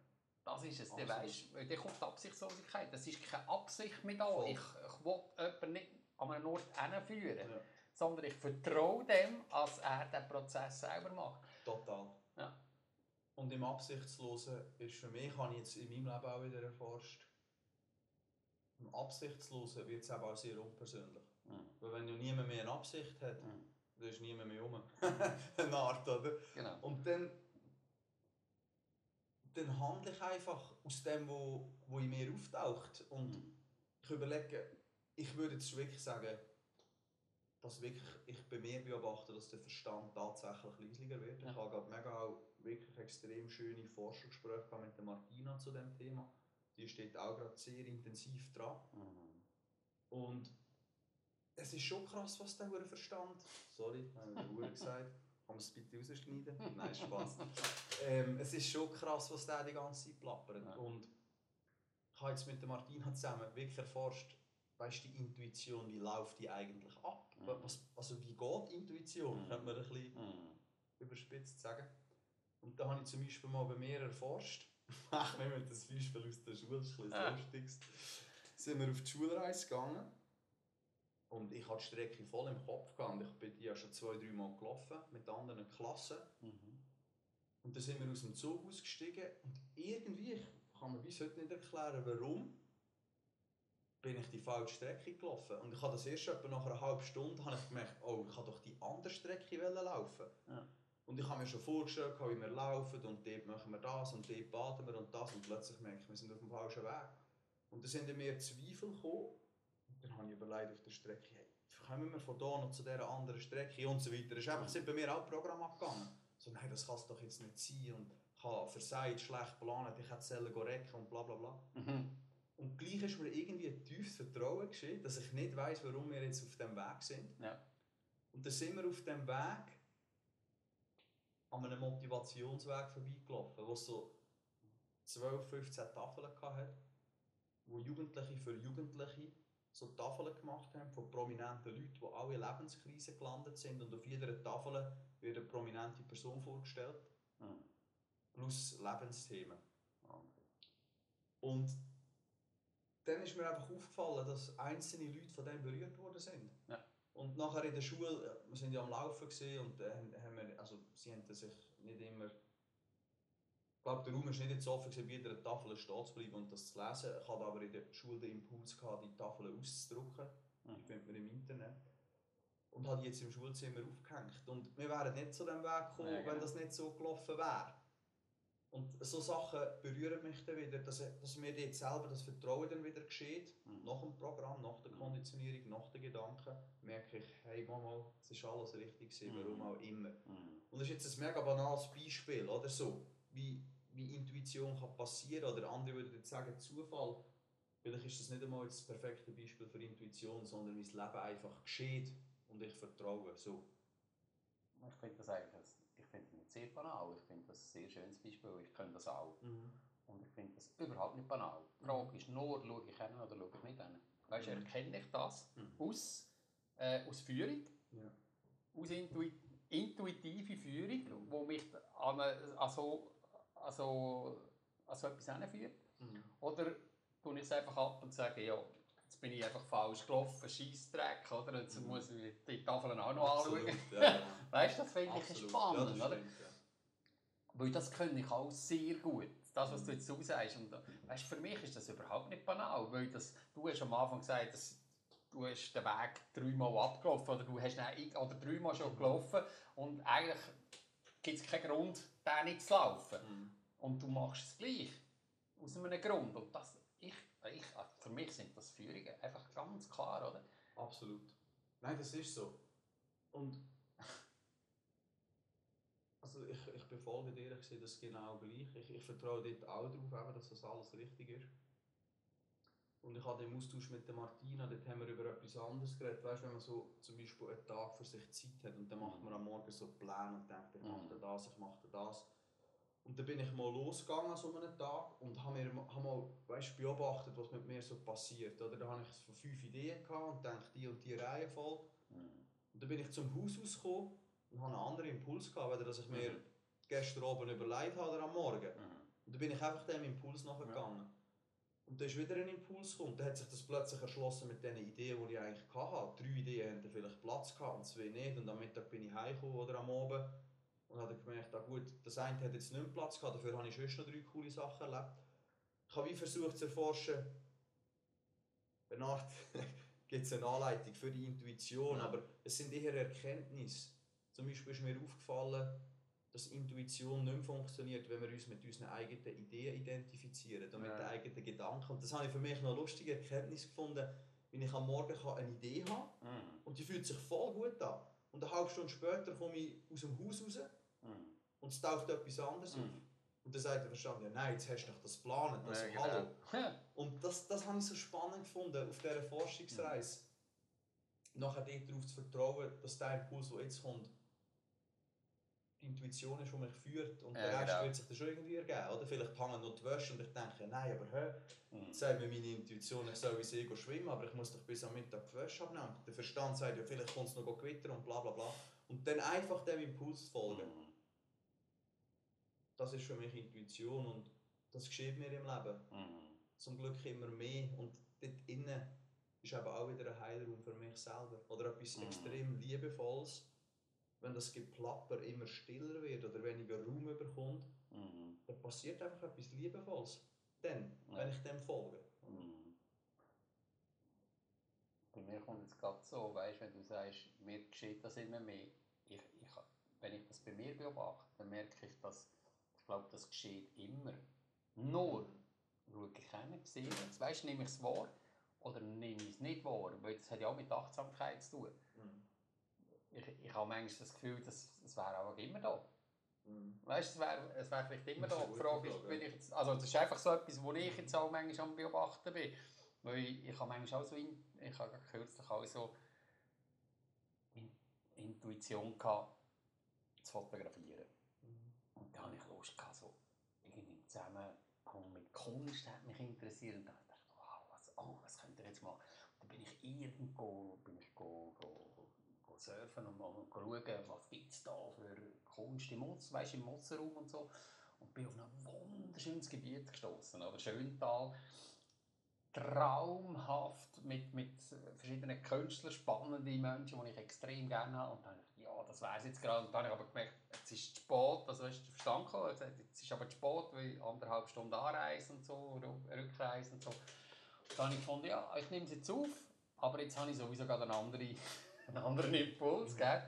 Das ist es, du Absolut. weißt, dann kommt die Absichtslosigkeit. Das ist keine Absicht mehr da. Ich, ich will jemanden nicht an einen Ort hinführen, Ja. sondern ich vertraue dem, dass er den Prozess selber macht. Total. Und im Absichtslosen ist für mich, habe ich jetzt in meinem Leben auch wieder erforscht, im Absichtslosen wird es auch sehr unpersönlich. Mhm. Weil wenn ja niemand mehr eine Absicht hat, Mhm. dann ist niemand mehr um. eine Art, oder? Genau. Und dann, dann handle ich einfach aus dem, wo, wo in mir auftaucht. Und Mhm. ich überlege, ich würde jetzt wirklich sagen, dass wirklich ich bei mir beobachte, dass der Verstand tatsächlich leisiger wird. Ja. Ich habe gerade mega auch wirklich extrem schöne Forschungsgespräche gehabt mit der Martina zu dem Thema. Die steht auch gerade sehr intensiv dran. Mhm. Und es ist schon krass, was der Hure verstand. Sorry, habe ich Hure gesagt. Kann man es bitte rausschneiden? Nein, Spaß. ähm, es ist schon krass, was der die ganze Zeit plappert. Ja. Und ich habe jetzt mit der Martina zusammen wirklich erforscht, weißt du, die Intuition, wie läuft die eigentlich ab? Mhm. Was, also wie geht Intuition? Mhm. Könnte man ein bisschen Mhm. überspitzt sagen. Und da habe ich zum Beispiel mal bei mir erforscht, ich nehme das Beispiel aus der Schule, das ist ein Ah. das Lustigste. Sind wir auf die Schulreise gegangen und ich hatte die Strecke voll im Kopf gehabt. Ich bin die ja schon zwei, drei Mal gelaufen mit anderen Klassen. Mhm. Und dann sind wir aus dem Zug ausgestiegen und irgendwie, ich kann mir bis heute nicht erklären, warum, bin ich die falsche Strecke gelaufen. Und ich habe das erst etwa nach einer halben Stunde habe ich gemerkt, oh, ich kann doch die andere Strecke laufen. Ja. Und ich habe mir schon vorgestellt, wie wir laufen und dort machen wir das und dort baden wir und das und plötzlich merke ich, wir sind auf dem falschen Weg. Und dann sind in mir Zweifel gekommen und dann habe ich überlegt auf der Strecke, hey, kommen wir von da noch zu dieser anderen Strecke und so weiter. Es ist einfach sind bei mir auch Programm abgegangen. So, nein, das kann es doch jetzt nicht sein und ich habe versagt, schlecht geplant, ich hätte Zellen recken und bla bla bla. Mhm. Und gleich ist mir irgendwie ein tiefes Vertrauen geschehen, dass ich nicht weiß, warum wir jetzt auf dem Weg sind. Ja. Und dann sind wir auf dem Weg an einem Motivationsweg vorbeigelaufen, wo so 12, 15 Tafeln hatte, wo Jugendliche für Jugendliche so Tafeln gemacht haben von prominenten Leuten, die alle in Lebenskrisen gelandet sind. Und auf jeder Tafel wird eine prominente Person vorgestellt, Mhm. plus Lebensthemen. Okay. Und dann ist mir einfach aufgefallen, dass einzelne Leute von dem berührt worden sind. Ja. Und nachher in der Schule, äh, wir sind ja am Laufen gewesen und äh, haben wir, also sie haben sich nicht immer, ich glaube der Raum war nicht jetzt offen gewesen, bei jeder Tafel stehen zu bleiben und das zu lesen. Ich hatte aber in der Schule den Impuls gehabt, die Tafel auszudrucken. Die Mhm. findet man im Internet. Und habe die jetzt im Schulzimmer aufgehängt. Und wir wären nicht zu dem Weg gekommen, Ja, genau. wenn das nicht so gelaufen wäre. Und so Sachen berühren mich dann wieder, dass, dass mir dort selber das Vertrauen dann wieder geschieht. Mhm. Nach dem Programm, nach der Mhm. Konditionierung, nach den Gedanken, merke ich, hey Mama, es ist alles richtig gewesen, Mhm. warum auch immer. Mhm. Und das ist jetzt ein mega banales Beispiel, oder so, wie, wie Intuition kann passieren oder andere würden jetzt sagen Zufall. Vielleicht ist das nicht einmal jetzt das perfekte Beispiel für Intuition, sondern mein Leben einfach geschieht und ich vertraue. So. Ich finde das eigentlich sehr banal. Ich finde das ein sehr schönes Beispiel. Ich kenne das auch. Und ich finde das überhaupt nicht banal. Die Frage ist nur, schaue ich hin oder schaue ich nicht hin. Weißt du, Mhm. erkenne ich das Mhm. aus, äh, aus Führung, Ja. aus Intui intuitive Führung, die mich an, eine- an, so, an, so, an so etwas hinführt? Mhm. Oder tue ich es einfach ab und sage, ja, jetzt bin ich einfach falsch gelaufen, Scheissdreck, oder? Jetzt Mhm. muss ich die Tafeln auch noch anschauen. Absolut, ja, genau. Weißt du, das finde ich Absolut. spannend, ja, das oder? stimmt, ja. Weil das kann ich auch sehr gut. Das, was du jetzt so sagst. Und, weißt, für mich ist das überhaupt nicht banal. Weil das, du hast am Anfang gesagt, dass du hast den Weg dreimal abgelaufen oder du hast ihn oder dreimal schon gelaufen und eigentlich gibt es keinen Grund, den nicht zu laufen. Mhm. Und du machst es gleich. Aus einem Grund. Und das, ich, ich, für mich sind das Führungen einfach ganz klar, oder? Absolut. Nein, das ist so. Und also ich, ich befolge dir, ich sehe das genau gleich. Ich, ich vertraue dort auch darauf, dass das alles richtig ist. Und ich hatte im Austausch mit der Martina, dort haben wir über etwas anderes geredet. Weißt du, wenn man so zum Beispiel einen Tag für sich Zeit hat und dann macht man am Morgen so Pläne und denkt, ich mache Mhm. das, ich mache das. Und dann bin ich mal losgegangen an so einem Tag und habe mir hab mal weißt, beobachtet, was mit mir so passiert. Oder da habe ich so fünf Ideen gehabt und dachte, die und die Reihenfolge. Mhm. Und dann bin ich zum Haus rausgekommen und habe einen anderen Impuls gehabt, weder dass ich mir Mhm. gestern Abend überlegt habe oder am Morgen. Mhm. Und dann bin ich einfach dem Impuls nachgegangen. Und dann ist wieder ein Impuls gekommen. Dann hat sich das plötzlich erschlossen mit den Ideen, die ich eigentlich hatte. Drei Ideen hatten vielleicht Platz gehabt und zwei nicht. Und am Mittag bin ich heimgekommen oder am Abend. Und habe gemerkt, ah gut, das eine hat jetzt nicht mehr Platz gehabt, dafür habe ich sonst noch drei coole Sachen erlebt. Ich habe wie versucht zu erforschen, Art gibt es eine Anleitung für die Intuition, Ja. aber es sind eher Erkenntnisse. Zum Beispiel ist mir aufgefallen, dass Intuition nicht mehr funktioniert, wenn wir uns mit unseren eigenen Ideen identifizieren und mit Ja. den eigenen Gedanken. Und das habe ich für mich noch eine lustige Erkenntnis gefunden, wenn ich am Morgen eine Idee habe Mhm. und die fühlt sich voll gut an. Und eine halbe Stunde später komme ich aus dem Haus raus. Und es taucht etwas anderes auf. Mhm. Und dann sagt der Verstand, ja nein, jetzt hast du doch das geplant, also Ja, hallo. genau. Und das, das habe ich so spannend gefunden auf dieser Forschungsreise. Nachher darauf zu vertrauen, dass der Impuls, der jetzt kommt, die Intuition ist, die mich führt. Und Ja, der Rest genau. wird sich dann schon irgendwie ergeben. Oder? Vielleicht hängen noch die Wäsche und ich denke, nein, aber hä, Mhm. Sagt mir meine Intuition, ich soll in den See gehen schwimmen, aber ich muss doch bis am Mittag die Wäsche abnehmen. Der Verstand sagt ja, vielleicht kommt es noch gewittern und bla bla bla. Und dann einfach dem Impuls folgen. Mhm. Das ist für mich Intuition und das geschieht mir im Leben. Mhm. Zum Glück immer mehr. Und dort innen ist eben auch wieder ein Heilraum für mich selber. Oder etwas Mhm. extrem Liebevolles. Wenn das Geplapper immer stiller wird oder weniger Raum bekommt, Mhm. dann passiert einfach etwas Liebevolles. Dann, Ja. wenn ich dem folge. Mhm. Bei mir kommt es gerade so, weißt, wenn du sagst, mir geschieht das immer mehr. Ich, ich, wenn ich das bei mir beobachte, dann merke ich, dass glaube, das geschieht immer. Nur schaue ich hin, sehe es, weißt, nehme ich es wahr oder nehme ich es nicht wahr? Weil das hat ja auch mit Achtsamkeit zu tun. Mhm. Ich, ich habe manchmal das Gefühl, dass es wäre auch immer da. Mhm. Weißt du, es wäre es wär vielleicht immer Das da. Die Frage ist, ja. ich jetzt, also das ist einfach so etwas, wo ich jetzt auch manchmal am Beobachten bin. Weil ich, ich habe manchmal auch so, in, ich habe kürzlich auch so in, Intuition gehabt, zu fotografieren. Mhm. Und da habe ich Lust gehabt, so irgendwie im Zusammenhang mit Kunst hat mich interessiert. Und dann dachte ich, wow, was, oh, was könnt ihr jetzt mal? Und dann bin ich irgendwo, bin ich go, go, go surfen und mal schauen, was gibt es da für Kunst im Mutz, weißt, im Motzerraum und so. Und bin auf ein wunderschönes Gebiet gestoßen, oder Schöntal. Traumhaft mit, mit verschiedenen Künstlern, spannende Menschen, die ich extrem gerne habe. Und dann ja, das wäre es jetzt gerade. Und dann habe ich aber gemerkt, jetzt ist es zu spät, also ist der Verstand gekommen, gesagt, jetzt ist aber zu spät, weil anderthalb Stunden Anreise und so, Rück- Rückreise und so. Und dann habe ich gefunden, ja, ich nehme es jetzt auf, aber jetzt habe ich sowieso gerade einen anderen, einen anderen Impuls, gell?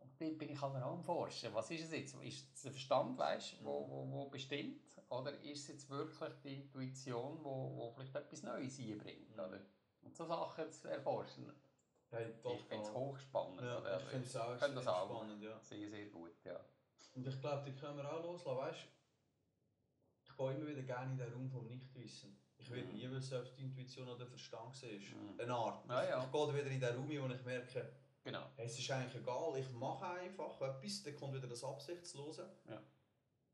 Und dann bin ich halt auch am Forschen. Was ist es jetzt? Ist es der Verstand, weißt, wo, wo, wo bestimmt? Oder ist es jetzt wirklich die Intuition, wo, wo vielleicht etwas Neues einbringt? Mhm. Oder? Und so Sachen zu erforschen. Hey, Ich finde es hochspannend. Ja, oder? ich finde es auch Ich finde das extrem auch spannend, ja. sehr, sehr gut. Ja. Und ich glaube, die können wir auch loslassen, weißt Ich gehe immer wieder gerne in den Raum vom Nichtwissen. Ich will Mhm. nie wissen, ob die Intuition oder der Verstand war. Mhm. Eine Art. Ja, ja. Ich gehe wieder in den Raum, wo ich merke, Genau. hey, es ist eigentlich egal, ich mache einfach etwas, dann kommt wieder das Absichtslose. Ja.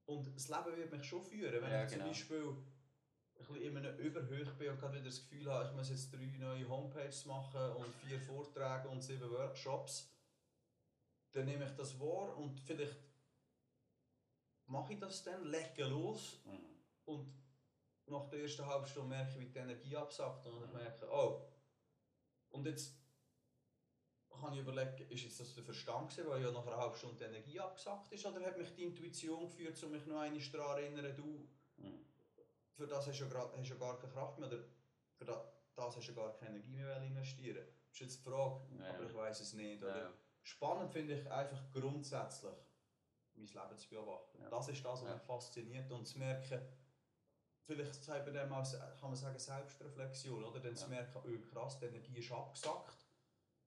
Und das Leben wird mich schon führen, wenn ich zum genau. Beispiel ein bisschen in einem Überhöch bin und gerade wieder das Gefühl habe, ich muss jetzt drei neue Homepages machen und vier Vorträge und sieben Workshops, dann nehme ich das wahr und vielleicht mache ich das dann, lege los Mhm. und nach der ersten halben Stunde merke ich, wie die Energie absackt und ich merke, oh, und jetzt kann ich überlegen, ist jetzt das der Verstand gewesen, weil ja nach einer halben Stunde die Energie abgesackt ist, oder hat mich die Intuition geführt, um mich noch einmal daran zu erinnern, du, Mhm. Für das hast du ja, grad, hast du ja gar keine Kraft mehr, oder für da- das hast du ja gar keine Energie mehr investieren. Das ist jetzt die Frage, Ja. aber ich weiß es nicht. Oder? Spannend finde ich einfach grundsätzlich, mein Leben zu beobachten. Das ist das, was mich fasziniert und zu merken, vielleicht man dem auch, kann man sagen Selbstreflexion, oder? Dann zu merken, oh krass, die Energie ist abgesackt.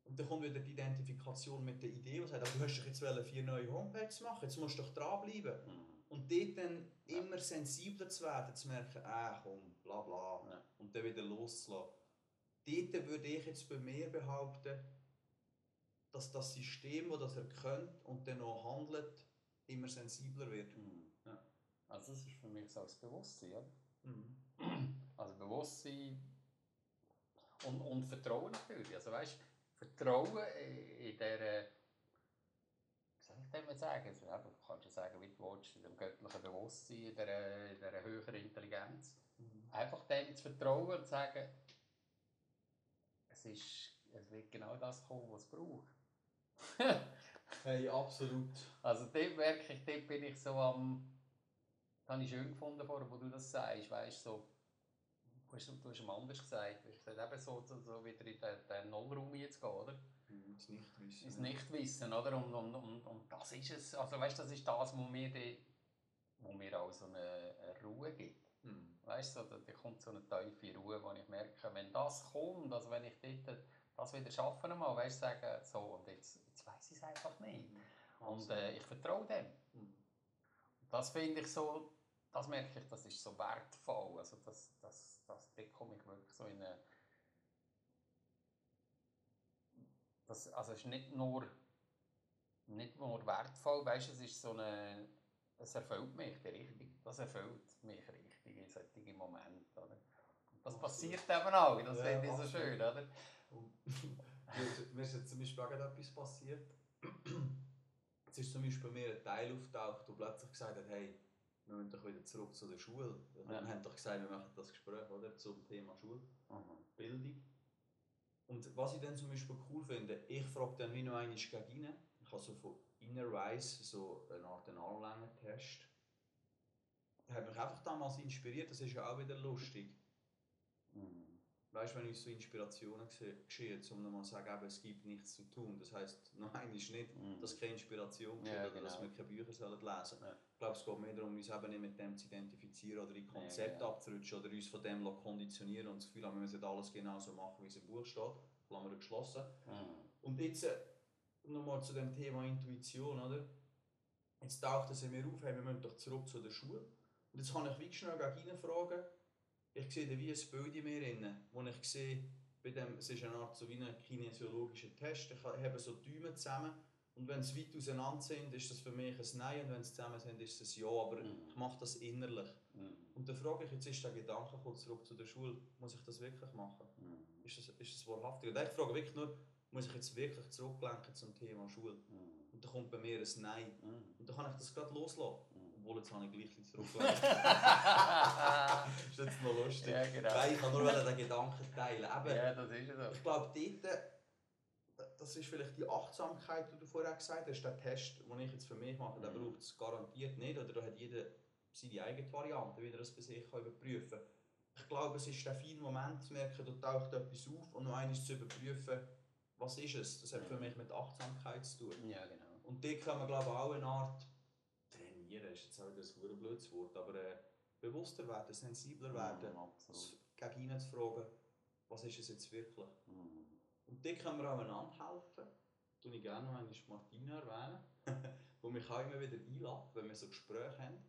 Und dann kommt wieder die Identifikation mit der Idee, die sagt, aber du hast doch jetzt vier neue Homepages machen, jetzt musst du doch dranbleiben. Mhm. Und dort dann Ja. immer sensibler zu werden, zu merken, ah komm, bla bla, Ja. und dann wieder loszulassen. Dort würde ich jetzt bei mir behaupten, dass das System, das das erkennt und dann auch handelt, immer sensibler wird. Mhm. Ja. Also das ist für mich so das Bewusstsein. Oder? Mhm. Also Bewusstsein und, und Vertrauen natürlich. Also weißt, Vertrauen in der, dem jetzt sagen? Also, du kannst ja sagen, wie du willst, in dem göttlichen Bewusstsein, in der höheren Intelligenz. Mhm. Einfach dem zu vertrauen und zu sagen, es, ist, es wird genau das kommen, was es braucht. Hey, absolut. Also dort merke ich, dort bin ich so am, das habe ich schön gefunden vorher, wo du das sagst, weißt so, du hast, du hast ihm anders gesagt, du hast gesagt, eben so, so, so wieder in den, den Nullraum jetzt gehen, oder? Mhm, Das Nichtwissen. Ins Nichtwissen, oder? Und, und, und, und das ist es, also weißt das ist das, wo mir, die, wo mir auch so eine, eine Ruhe gibt. Mhm. Weißt du, so, da, da kommt so eine tiefe Ruhe, wo ich merke, wenn das kommt, also wenn ich dort das wieder schaffen einmal, weißt du, sagen, so, und jetzt, jetzt weiß ich es einfach nicht. Und äh, ich vertraue dem. Mhm. das finde ich so, das merke ich, das ist so wertvoll. Also das, das, das bekomme ich wirklich so in eine. Das, also es ist nicht nur, nicht nur wertvoll, weißt es ist so eine. Es erfüllt mich richtig. Das erfüllt mich richtig in solchen Momenten. Oder? Das passiert eben auch, das Ja, finde ich so schön, oder? Mir- ist jetzt zum Beispiel auch etwas passiert. Es ist zum Beispiel bei mir ein Teil auftaucht, der plötzlich gesagt hat, hey, wir müssen doch wieder zurück zu der Schule. Wir Ja. haben doch gesagt, wir machen das Gespräch oder, zum Thema Schulbildung. Mhm. Und was ich dann zum Beispiel cool finde, ich frage dann wie noch einmal gegen rein. Ich habe so von Innerwise so eine Art Armlängen-Test. Der hat mich einfach damals inspiriert, das ist ja auch wieder lustig. Mhm. Weißt du, wenn uns so Inspirationen geschehen, um nochmal zu sagen, eben, es gibt nichts zu tun. Das heisst, nein, ist nicht, Mhm. dass keine Inspiration Ja, gibt oder dass genau. wir keine Bücher sollen lesen Ja. Ich glaube, es geht mehr darum, uns eben nicht mit dem zu identifizieren oder in Konzepte genau. abzurutschen oder uns von dem zu konditionieren und das Gefühl haben, wir müssen alles genauso machen, wie es im Buch steht. Klammer geschlossen. Mhm. Und jetzt äh, nochmal zu dem Thema Intuition, oder? Jetzt taucht es in mir auf, hey, wir müssen doch zurück zu der Schule. Und jetzt kann ich wie schnell gegen fragen. Ich sehe da wie ein Bild in mir drin, wo ich sehe, bei dem, es ist eine Art so wie ein kinesiologischer Test. Ich habe so Däume zusammen und wenn sie weit auseinander sind, ist das für mich ein Nein und wenn sie zusammen sind, ist es ein Ja, aber Mhm. ich mache das innerlich. Mhm. Und dann frage ich, jetzt ist der Gedanke gekommen, zurück zu der Schule, muss ich das wirklich machen? Mhm. Ist das, ist das wahrhaftig? Und ich frage wirklich nur, muss ich jetzt wirklich zurücklenken zum Thema Schule? Mhm. Und dann kommt bei mir ein Nein. Mhm. Und dann kann ich das gerade loslassen. Obwohl, jetzt habe ich gleich ein das ist jetzt noch lustig. ja, genau. Nein, ich kann nur den Gedanken teilen. Eben, Ja, das ist so. Ich glaube, dort, das ist vielleicht die Achtsamkeit, die du vorher gesagt hast, der Test, den ich jetzt für mich mache, der Mhm. braucht es garantiert nicht. Oder da hat jeder seine eigene Variante, wie er das bei sich kann überprüfen kann. Ich glaube, es ist der feine Moment zu merken, da taucht etwas auf und noch einmal zu überprüfen, was ist es. Das hat für Mhm. mich mit Achtsamkeit zu tun. Ja, genau. Und dort kann man glaube ich auch eine Art trainieren, ist jetzt auch wieder ein verdammt blödes Wort, aber äh, bewusster werden, sensibler werden, Mhm, absolut. s- gegen ihnen zu fragen, was ist es jetzt wirklich. Mhm. Und dort können wir auch einander helfen. Das ich gerne noch einmal Martina erwähnen, wo mich auch immer wieder einlädt, wenn wir so Gespräche haben.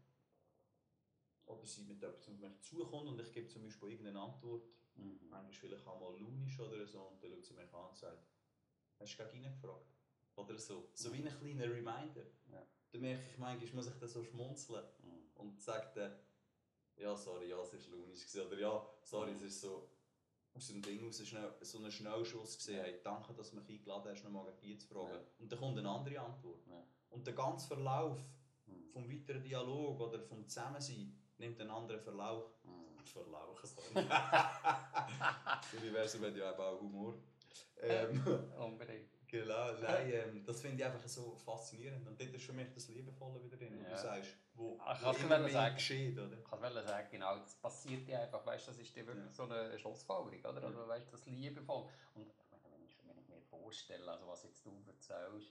Oder sie mit etwas auf mich zukommt und ich gebe zum Beispiel irgendeine Antwort, Mhm. manchmal vielleicht auch mal launisch oder so, und dann schaut sie mich an und sagt, hast du gegen ihn gefragt? Oder so. So wie ein kleiner Reminder. Ja. Dann merke ich, manchmal muss ich dann so schmunzeln Mhm. und sage dann, ja, sorry, ja, es war launisch. gewesen. Oder ja, sorry, es ist so aus dem Ding raus schnell, so ein Schnellschuss gesehen. Hey, danke, dass du mich eingeladen hast, nochmal dich zu fragen. Ja. Und dann kommt eine andere Antwort. Ja. Und der ganze Verlauf Mhm. vom weiteren Dialog oder vom Zusammensein nimmt einen anderen Verlauf. Mhm. Verlauf, sorry. das Universum hat ja auch Humor. Ähm, Unbedingt. Genau, nein, ähm, das finde ich einfach so faszinierend. Und dort ist für mich das Liebevolle wieder drin, Ja. du sagst, wo, Ach, wo kannst immer mehr sagen? geschieht, oder? Ich kann sagen, genau, das passiert ja einfach, weißt, das ist ja wirklich Ja. so eine Schlussfolgerung, oder? Ja. Also, weißt, das liebevoll. Und wenn ich, wenn ich mir vorstelle, also was jetzt du erzählst,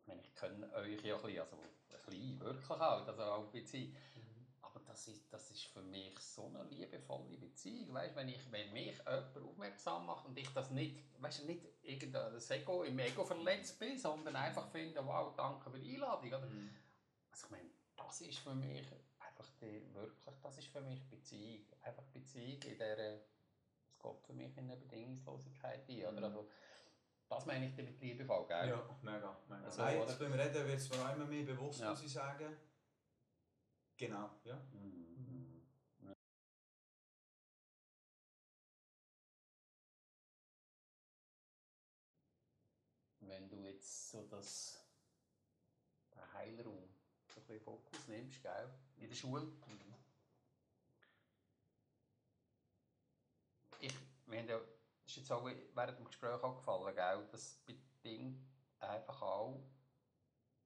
ich meine, ich kenne euch ja ein bisschen, also ein bisschen, wirklich halt, also auch ein bisschen. Das ist, das ist für mich so eine liebevolle Beziehung. Weißt, wenn, ich, wenn mich jemand aufmerksam macht und ich das nicht, weißt, nicht irgendein Ego, im Ego verletzt bin, sondern einfach finde, wow, danke für die Einladung. Oder? Mhm. Also ich meine, das ist für mich einfach die, wirklich, das ist für mich Beziehung. Einfach Beziehung, in der es geht für mich in eine Bedingungslosigkeit ein. Oder? Mhm. Also, das meine ich damit liebevoll, gell? Ja, mega, mega. Also, Nein, beim Reden wird es mir auch immer mehr bewusst, Ja. muss ich sagen. Genau, ja. Mhm. Ja. Wenn du jetzt so das den Heilraum so ein bisschen Fokus nimmst, gell? in der Schule. Ich, wir haben ja, ist jetzt auch während dem Gespräch auch gefallen, gell? das bedingt einfach auch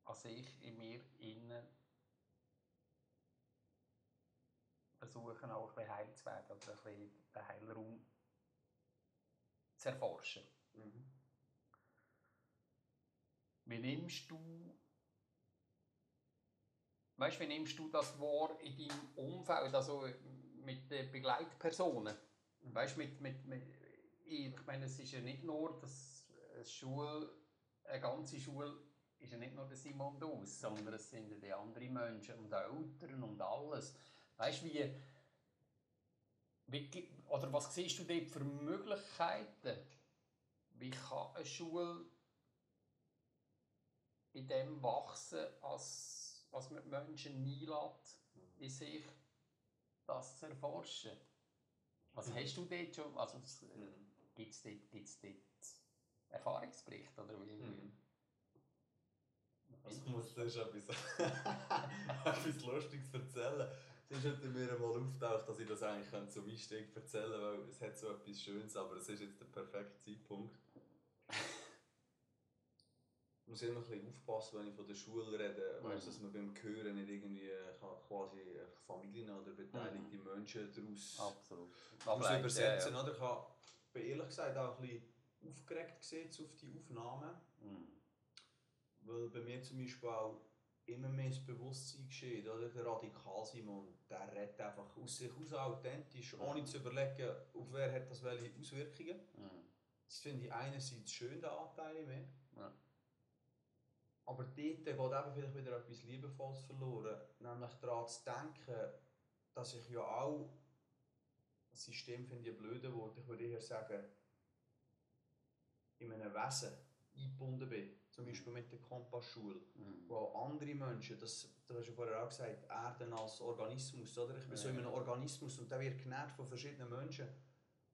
an sich in mir innen versuchen auch ein bisschen heil zu werden oder ein bisschen den Heilraum zu erforschen. Mhm. Wie nimmst du weißt, wie nimmst du das wahr in deinem Umfeld, also mit den Begleitpersonen? Weißt, mit, mit, mit, ich meine, es ist ja nicht nur, dass eine Schule, eine ganze Schule ist ja nicht nur der Simon Dus, sondern es sind ja die anderen Menschen und Eltern und alles. Weißt du, wie, wie, oder was siehst du dort für Möglichkeiten? Wie kann eine Schule in dem wachsen, als, als man Menschen einlädt, in sich das zu erforschen? Was hast du dort schon? Also, Gibt es dort, gibt's dort Erfahrungsberichte? Oder wie? Mhm. Also ich muss dir schon etwas, etwas Lustiges erzählen. Es ist heute mir einmal auftaucht, dass ich das eigentlich zum Einstieg erzählen könnte, weil es hat so etwas Schönes, aber es ist jetzt der perfekte Zeitpunkt. Ich muss immer ein bisschen aufpassen, wenn ich von der Schule rede, mhm. weißt, dass man beim Hören nicht irgendwie quasi Familien oder beteiligte mhm. Menschen daraus Absolut. übersetzen. Ja, ja. Oder? Ich bin ehrlich gesagt auch ein bisschen aufgeregt auf die Aufnahmen. Mhm. Weil bei mir zum Beispiel auch immer mehr das Bewusstsein geschieht, oder? Der Radikal Simon, der redet einfach aus sich aus authentisch, ohne zu überlegen, auf wer hat das welche Auswirkungen. Mhm. Das finde ich einerseits schön, der Anteil mehr. Ja. Aber dort geht eben vielleicht wieder etwas Liebevolles verloren, nämlich daran zu denken, dass ich ja auch, das System finde ich ein blödes Wort, ich würde eher sagen, in einem Wesen eingebunden bin, zum. Beispiel mit der Kompassschule, mhm. wo andere Menschen, das, das hast du vorher auch gesagt, Erden als Organismus, oder? Ich bin ja. so in einem Organismus und der wird genährt von verschiedenen Menschen.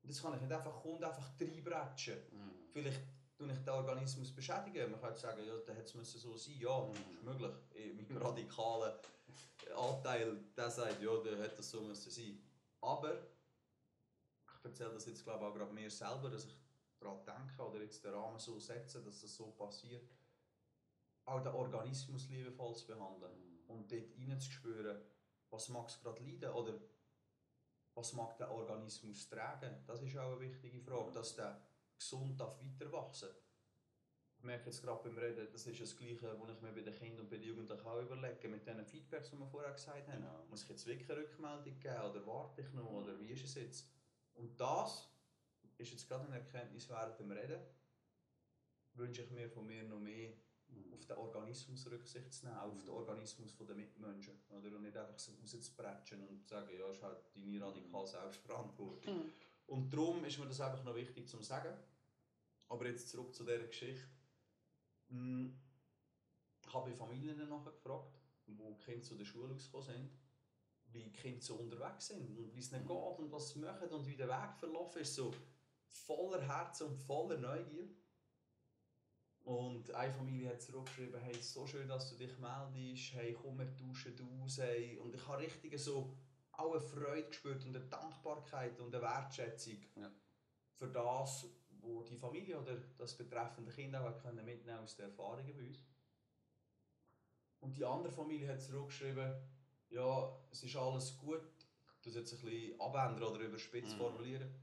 Und das kann ich nicht einfach kommen einfach reinbretschen. Mhm. Vielleicht tue ich den Organismus beschädigen. Man könnte sagen, ja, dann hätte es so sein. Ja, mhm. ist möglich. In meinem radikalen Anteil, der sagt, ja, dann hätte das so müssen sein. Aber ich erzähle das jetzt glaube ich, auch gerade mir selber, dass ich daran denke oder jetzt den Rahmen so setzen, dass das so passiert. Auch den Organismus liebevoll zu behandeln mhm. und dort reinzuspüren, was mag es gerade leiden oder was mag der Organismus tragen. Das ist auch eine wichtige Frage, dass der gesund darf weiter wachsen Ich merke jetzt gerade beim Reden, das ist das Gleiche, was ich mir bei den Kindern und bei den Jugendlichen auch überlege, mit diesen Feedbacks, die wir vorher gesagt haben. Genau. Muss ich jetzt wirklich eine Rückmeldung geben oder warte ich noch oder wie ist es jetzt? Und das ist jetzt gerade eine Erkenntnis während dem Reden, wünsche ich mir von mir noch mehr mhm. auf den Organismus Rücksicht zu nehmen, auf den mhm. Organismus der Mitmenschen. Oder? Und nicht einfach so rauszubretschen und zu sagen, ja, ist halt deine radikal Selbstverantwortung. Mhm. Und darum ist mir das einfach noch wichtig zu sagen. Aber jetzt zurück zu dieser Geschichte. Hm, ich habe Familien nachher gefragt, wo die Kinder zu der Schule gekommen sind, wie die Kinder so unterwegs sind und wie es nicht geht und was sie machen und wie der Weg verlaufen ist. So voller Herz und voller Neugier. Und eine Familie hat zurückgeschrieben, hey, so schön, dass du dich meldest, hey, komm, wir tauschen aus. Hey. Und ich habe richtig so auch eine Freude gespürt und eine Dankbarkeit und eine Wertschätzung ja. für das, wo die Familie oder das betreffende Kind auch können mitnehmen aus den Erfahrungen bei uns. Und die andere Familie hat zurückgeschrieben, ja, es ist alles gut, das jetzt ein bisschen abändern oder überspitzt mhm. formulieren.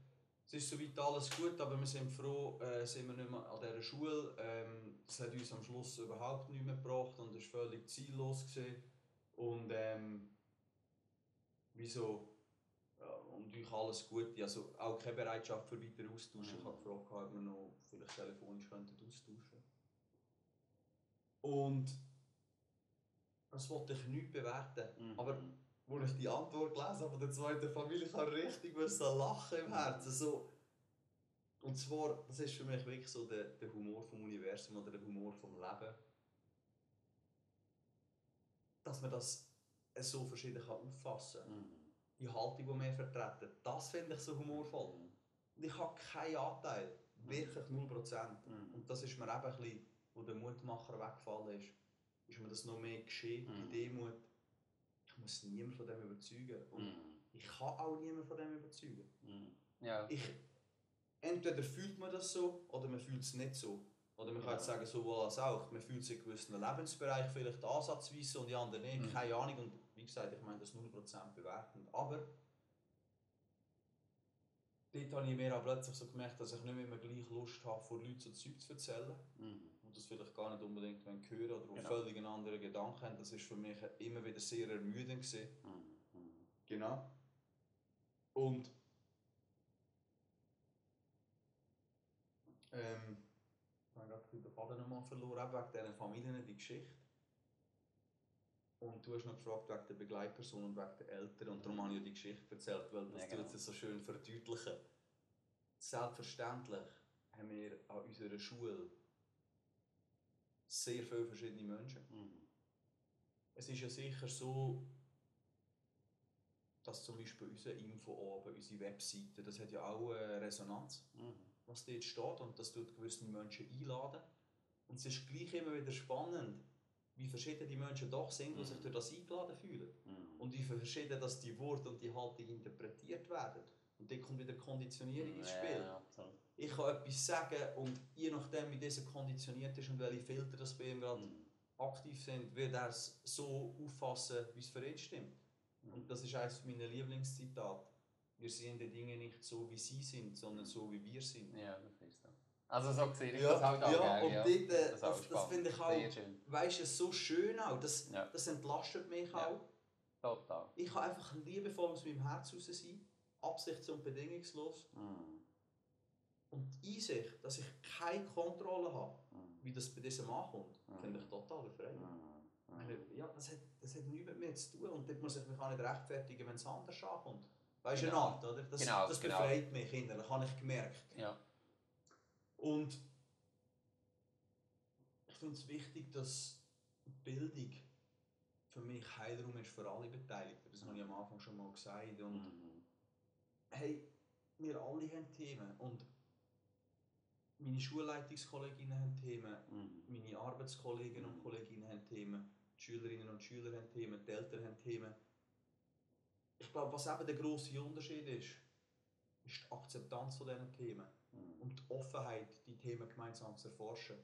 Es ist soweit alles gut, aber wir sind froh, äh, sind wir nicht mehr an dieser Schule. Ähm, das hat uns am Schluss überhaupt nicht mehr gebracht und es war völlig ziellos. Gewesen. Und ähm, wieso und euch alles Gute. Also auch keine Bereitschaft für weiter austauschen. Ich habe gefragt, ob wir noch vielleicht telefonisch könnten austauschen Und das wollte ich nicht bewerten. Mhm. Aber als ich die Antwort gelesen habe von der zweiten Familie, ich habe richtig lachen im Herzen. So. Und zwar, das ist für mich wirklich so der, der Humor vom Universum oder der Humor vom Leben. Dass man das so verschieden kann auffassen kann. Mhm die Haltung, die wir vertreten, das finde ich so humorvoll. Und ich habe keinen Anteil, wirklich 0%. Mhm. Und das ist mir eben ein bisschen, wo der Mutmacher weggefallen ist, ist mir das noch mehr geschehen, mhm. die Demut. Ich muss niemand von dem überzeugen. Und mhm. ich kann auch niemand von dem überzeugen. Mhm. Ja. Ich, entweder fühlt man das so, oder man fühlt es nicht so. Oder man kann jetzt sagen, sowohl als auch. Man fühlt sich in gewissen Lebensbereichen vielleicht ansatzweise und die anderen nicht. Mhm. Keine Ahnung. Und wie gesagt, ich meine das 0% bewertend. Aber dort habe ich mir auch plötzlich so gemerkt, dass ich nicht mehr gleich Lust habe, vor Leuten so Zeug zu erzählen. Mhm. Und das vielleicht gar nicht unbedingt hören oder genau. völlig einen anderen Gedanken haben. Das war für mich immer wieder sehr ermüdend. Mhm. Genau. Und ähm, ich habe gerade den Faden nochmal verloren, eben wegen diesen Familien, die Geschichte. Und du hast noch gefragt wegen der Begleitperson und wegen der Eltern. Und darum habe ich die Geschichte erzählt, weil das Ja, tut genau. es so schön verdeutlichen. Selbstverständlich haben wir an unserer Schule sehr viele verschiedene Menschen. Mhm. Es ist ja sicher so, dass zum Beispiel unser Info oben, unsere Webseite, das hat ja auch eine Resonanz, Mhm. was dort steht und das tut gewisse Menschen einladen. Und es ist gleich immer wieder spannend, wie verschieden die Menschen doch sind, die Mhm. sich durch das eingeladen fühlen. Mhm. Und wie verschieden dass die Worte und die Haltung interpretiert werden. Und dann kommt wieder Konditionierung ins Spiel. Ja. Ich kann etwas sagen und je nachdem, wie dieser konditioniert ist und welche Filter das bei ihm gerade Mhm. aktiv sind, wird er es so auffassen, wie es für ihn stimmt. Mhm. Und das ist eines meiner Lieblingszitate. Wir sehen die Dinge nicht so, wie sie sind, sondern so, wie wir sind. Ja, das ist so. Also so sehe ich Ja, das halt auch. ja, gell, und dort, äh, das- das spannend. finde ich auch-. Weißt du, so schön auch. Das, Ja. das entlastet mich Ja. auch. Total. Ich kann einfach liebevoll aus meinem Herz raus sein, absichts- und bedingungslos. Mhm. Und die Einsicht, dass ich keine Kontrolle habe, Mhm. wie das bei diesem ankommt, Mhm. finde ich total befreiend. Mhm. Meine, Ja, das hat, das hat nichts mit mir zu tun und dort muss ich mich auch nicht rechtfertigen, wenn es anders ankommt. Weißt du, Genau. eine Art, oder? Das, Genau, das genau. befreit mich innerlich, habe ich gemerkt. Ja. Und ich finde es wichtig, dass Bildung für mich Heilraum ist für alle Beteiligten. Das habe ich am Anfang schon mal gesagt. Und Mhm. Hey, wir alle haben Themen und meine Schulleitungskolleginnen haben Themen, Mhm. meine Arbeitskollegen und Kolleginnen haben Themen, die Schülerinnen und Schüler haben Themen, die Eltern haben Themen. Ich glaube, was eben der grosse Unterschied ist, ist die Akzeptanz von diesen Themen Mhm. und die Offenheit, die Themen gemeinsam zu erforschen.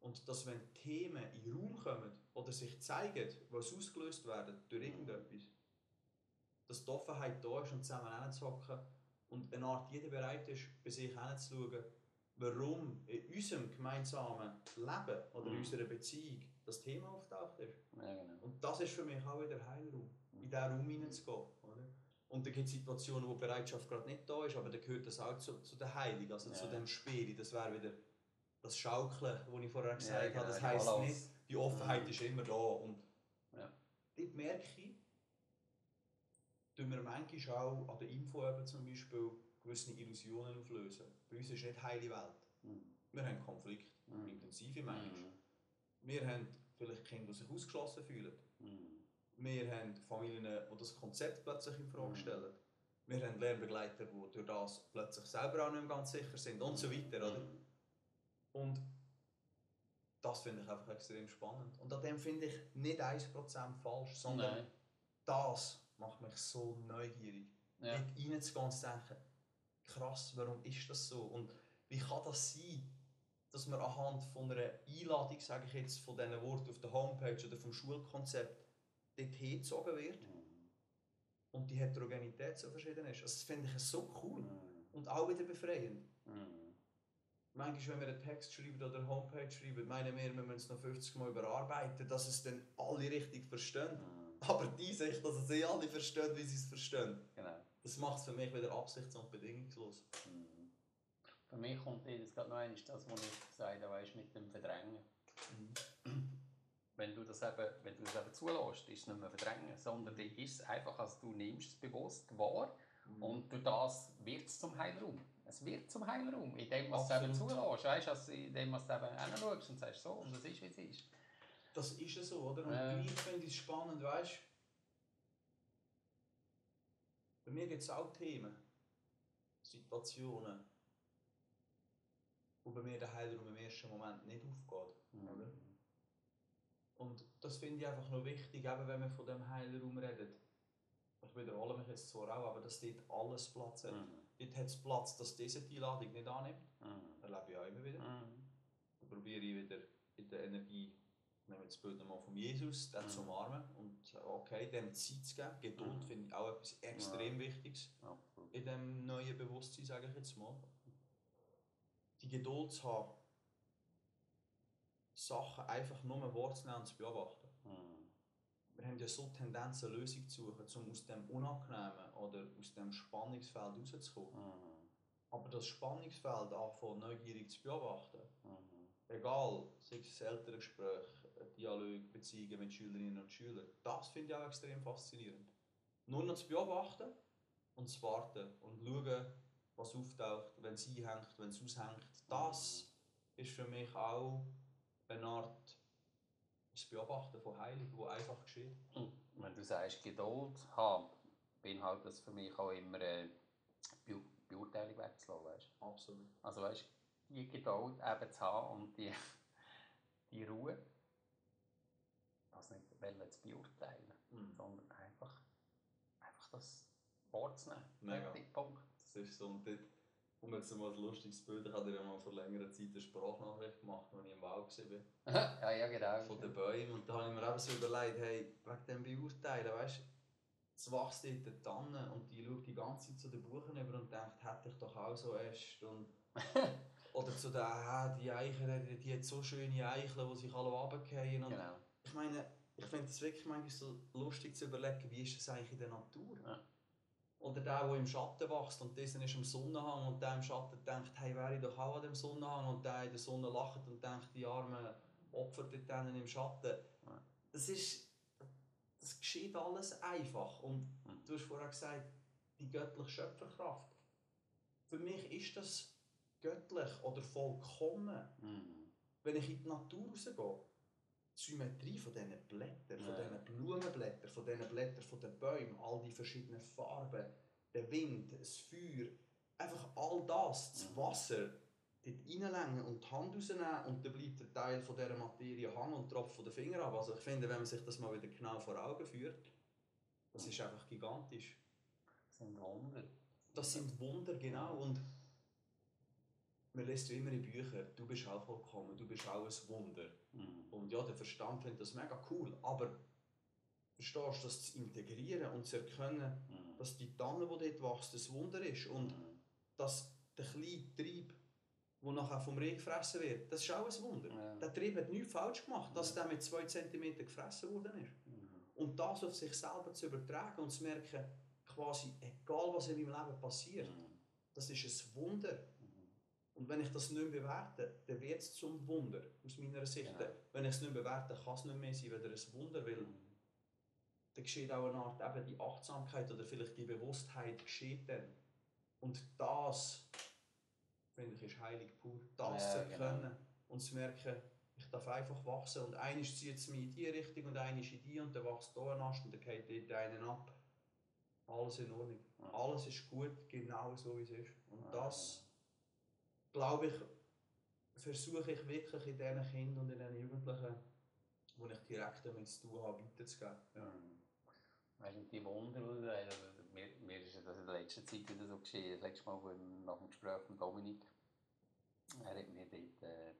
Und dass, wenn Themen in den Raum kommen oder sich zeigen, sie ausgelöst werden durch irgendetwas, dass die Offenheit da ist und zusammen hinzuhocken und eine Art jeder bereit ist, bei sich hinzuschauen, warum in unserem gemeinsamen Leben oder in Mhm. unserer Beziehung das Thema auftaucht ist. Ja, genau. Und das ist für mich auch wieder Heilraum, in diesen Raum hineinzugehen. Oder? Und dann gibt es Situationen, wo die Bereitschaft gerade nicht da ist, aber dann gehört das auch zu, zu der Heilung, also zu Ja. dem Spiel. Das wäre wieder das Schaukeln, das ich vorher gesagt genau, habe. Das die heisst Balance. nicht, die Offenheit Mhm. ist immer da. Und Ja. dort merke ich, tun wir manchmal auch an der Info eben zum Beispiel gewisse Illusionen auflösen. Bei uns ist nicht heile Welt. Mhm. Wir haben Konflikte, Mhm. intensive manchmal. Mhm. Wir haben vielleicht Kinder, die sich ausgeschlossen fühlen. Mhm. Wir haben Familien, die das Konzept plötzlich in Frage Mhm. stellen. Wir haben Lernbegleiter, die durch das plötzlich selber auch nicht mehr ganz sicher sind und so weiter. Oder? Mhm. Und das finde ich einfach extrem spannend. Und an dem finde ich nicht 1% falsch, sondern Nein. das macht mich so neugierig. Ja. Dort reinzugehen und zu denken, krass, warum ist das so? Und wie kann das sein, dass man anhand von einer Einladung, sage ich jetzt, von diesen Worten auf der Homepage oder vom Schulkonzept dort hingezogen wird Mhm. und die Heterogenität so verschieden ist. Also das finde ich so cool Mhm. und auch wieder befreiend. Mhm. Manchmal, wenn wir einen Text schreiben oder eine Homepage schreiben, meinen wir, wir müssen es noch 50 Mal überarbeiten, dass es dann alle richtig verstehen. Mhm. Aber die Sicht, dass es eh alle verstehen, wie sie es verstehen, Genau. das macht es für mich wieder absichts- und bedingungslos. Mhm. Für mich kommt jetzt gerade noch eines, das, was ich gesagt habe, weißt, mit dem Verdrängen. Wenn du das eben, wenn du das eben zulässt, ist es nicht mehr verdrängen, sondern dann ist es einfach, als du nimmst es bewusst wahr und durch das wird es zum Heilraum. Es wird zum Heilraum, indem du es eben zulässt, weißt, also indem du es eben hinschaust und sagst, so, und es ist, wie es ist. Das ist ja so, oder? Und Ja. gleich finde ich es spannend, weißt Bei mir gibt es auch Themen, Situationen, wo bei mir der Heilraum im ersten Moment nicht aufgeht. Oder? Und das finde ich einfach noch wichtig, eben wenn wir von dem Heilraum reden. Ich wiederhole mich jetzt zwar auch, aber dass dort alles Platz hat. Mhm. Dort hat es Platz, dass diese die Einladung nicht annimmt. Mhm. Erlebe ich auch immer wieder. Mhm. Dann probiere ich wieder in der Energie, nehmen wir das Bild nochmal von Jesus, den zu umarmen und okay, dem Zeit zu geben. Geduld finde ich auch etwas extrem Wichtiges in diesem neuen Bewusstsein, sage ich jetzt mal. Die Geduld zu haben, Sachen einfach nur wahrzunehmen und zu beobachten. Wir haben ja so Tendenzen, eine Lösung zu suchen, um aus dem Unangenehmen oder aus dem Spannungsfeld rauszukommen. Aber das Spannungsfeld anfangen, neugierig zu beobachten, egal, sei es ein Elterngespräch, Dialog, Beziehungen mit Schülerinnen und Schülern, das finde ich auch extrem faszinierend. Nur noch zu beobachten und zu warten und schauen, was auftaucht, wenn es einhängt, wenn es aushängt. Das ist für mich auch eine Art das Beobachten von Heiligen, wo einfach geschieht. Und wenn du sagst, Geduld haben, beinhaltet das für mich auch immer eine Be Beurteilung wegzulassen, weißt Absolut. Also weißt die Geduld eben zu haben und die, die Ruhe, das nicht zu beurteilen, Mhm. sondern einfach, einfach das wahrzunehmen. Mega. Punkt. Das ist so, und dort, um jetzt mal ein lustiges Bild, ich habe ja mal vor längerer Zeit eine Sprachnachricht gemacht, als ich im Wald war. ja, ja, genau. von den Bäumen. Und da habe ich mir eben so überlegt, hey, wegen dem Beurteilen, weißt du, es wächst dort eine Tanne und die schaut die ganze Zeit zu den Buchen über und denkt, hätte ich doch auch so Äste. Und oder zu der, ah, die Eichen, die, die hat so schöne Eicheln, die sich alle runterfallen. Genau. Ich meine, ich finde es wirklich manchmal so lustig zu überlegen, wie ist das eigentlich in der Natur? Ja. Oder der, der im Schatten wächst und dieser ist am Sonnenhang und der im Schatten denkt, hey, wäre ich doch auch an dem Sonnenhang und der in der Sonne lacht und denkt, die armen Opfer dort im Schatten. Ja. Das ist, das geschieht alles einfach. Und Mhm. du hast vorher gesagt, die göttliche Schöpferkraft. Für mich ist das göttlich oder vollkommen Mhm. wenn ich in die Natur rausgehe, Symmetrie von diesen Blättern, von Ja. diesen Blumenblättern, von diesen Blättern von den Bäumen, all die verschiedenen Farben, der Wind, das Feuer, einfach all das, das. Wasser, dort reinlängen und die Hand rausnehmen und dann bleibt der Teil von dieser Materie hängen und tropft von den Fingern ab. Also ich finde, wenn man sich das mal wieder genau vor Augen führt, das ist einfach gigantisch. Das sind Wunder. Das sind Wunder, genau. Und man liest ja immer in Büchern, du bist auch vollkommen, du bist auch ein Wunder. Mhm. Und ja, der Verstand findet das mega cool, aber verstehst du, das zu integrieren und zu erkennen, Mhm. dass die Tanne, die dort wächst, ein Wunder ist und Mhm. dass der kleine Trieb, der nachher vom Reh gefressen wird, das ist auch ein Wunder. Ja. Der Trieb hat nichts falsch gemacht, dass der mit 2 cm gefressen worden ist. Mhm. Und das auf sich selber zu übertragen und zu merken, quasi, egal was in meinem Leben passiert, Mhm. das ist ein Wunder. Und wenn ich das nicht mehr bewerte, dann wird es zum Wunder, aus meiner Sicht. Genau. Wenn ich es nicht bewerte, kann es nicht mehr sein, weil ein Wunder will. Mhm. Dann geschieht auch eine Art eben die Achtsamkeit oder vielleicht die Bewusstheit geschieht dann. Und das, finde ich, ist heilig pur. Das Ja, zu genau. erkennen und zu merken, ich darf einfach wachsen. Und eines zieht es mich in die Richtung und eines in die und dann wächst hier ein Ast und dann geht dort einen ab. Alles in Ordnung. Ja. Alles ist gut, genau so wie es ist. Und Ja, das, glaube ich, versuche ich wirklich in diesen Kindern und in diesen Jugendlichen, wo ich direkt damit zu tun habe, weiterzugeben. Ja. Mhm. Weißt du, die Wunder, also, mir, mir ist das in der letzten Zeit wieder so geschehen. Das letzte Mal nach dem Gespräch mit Dominik, er hat mir dort, äh,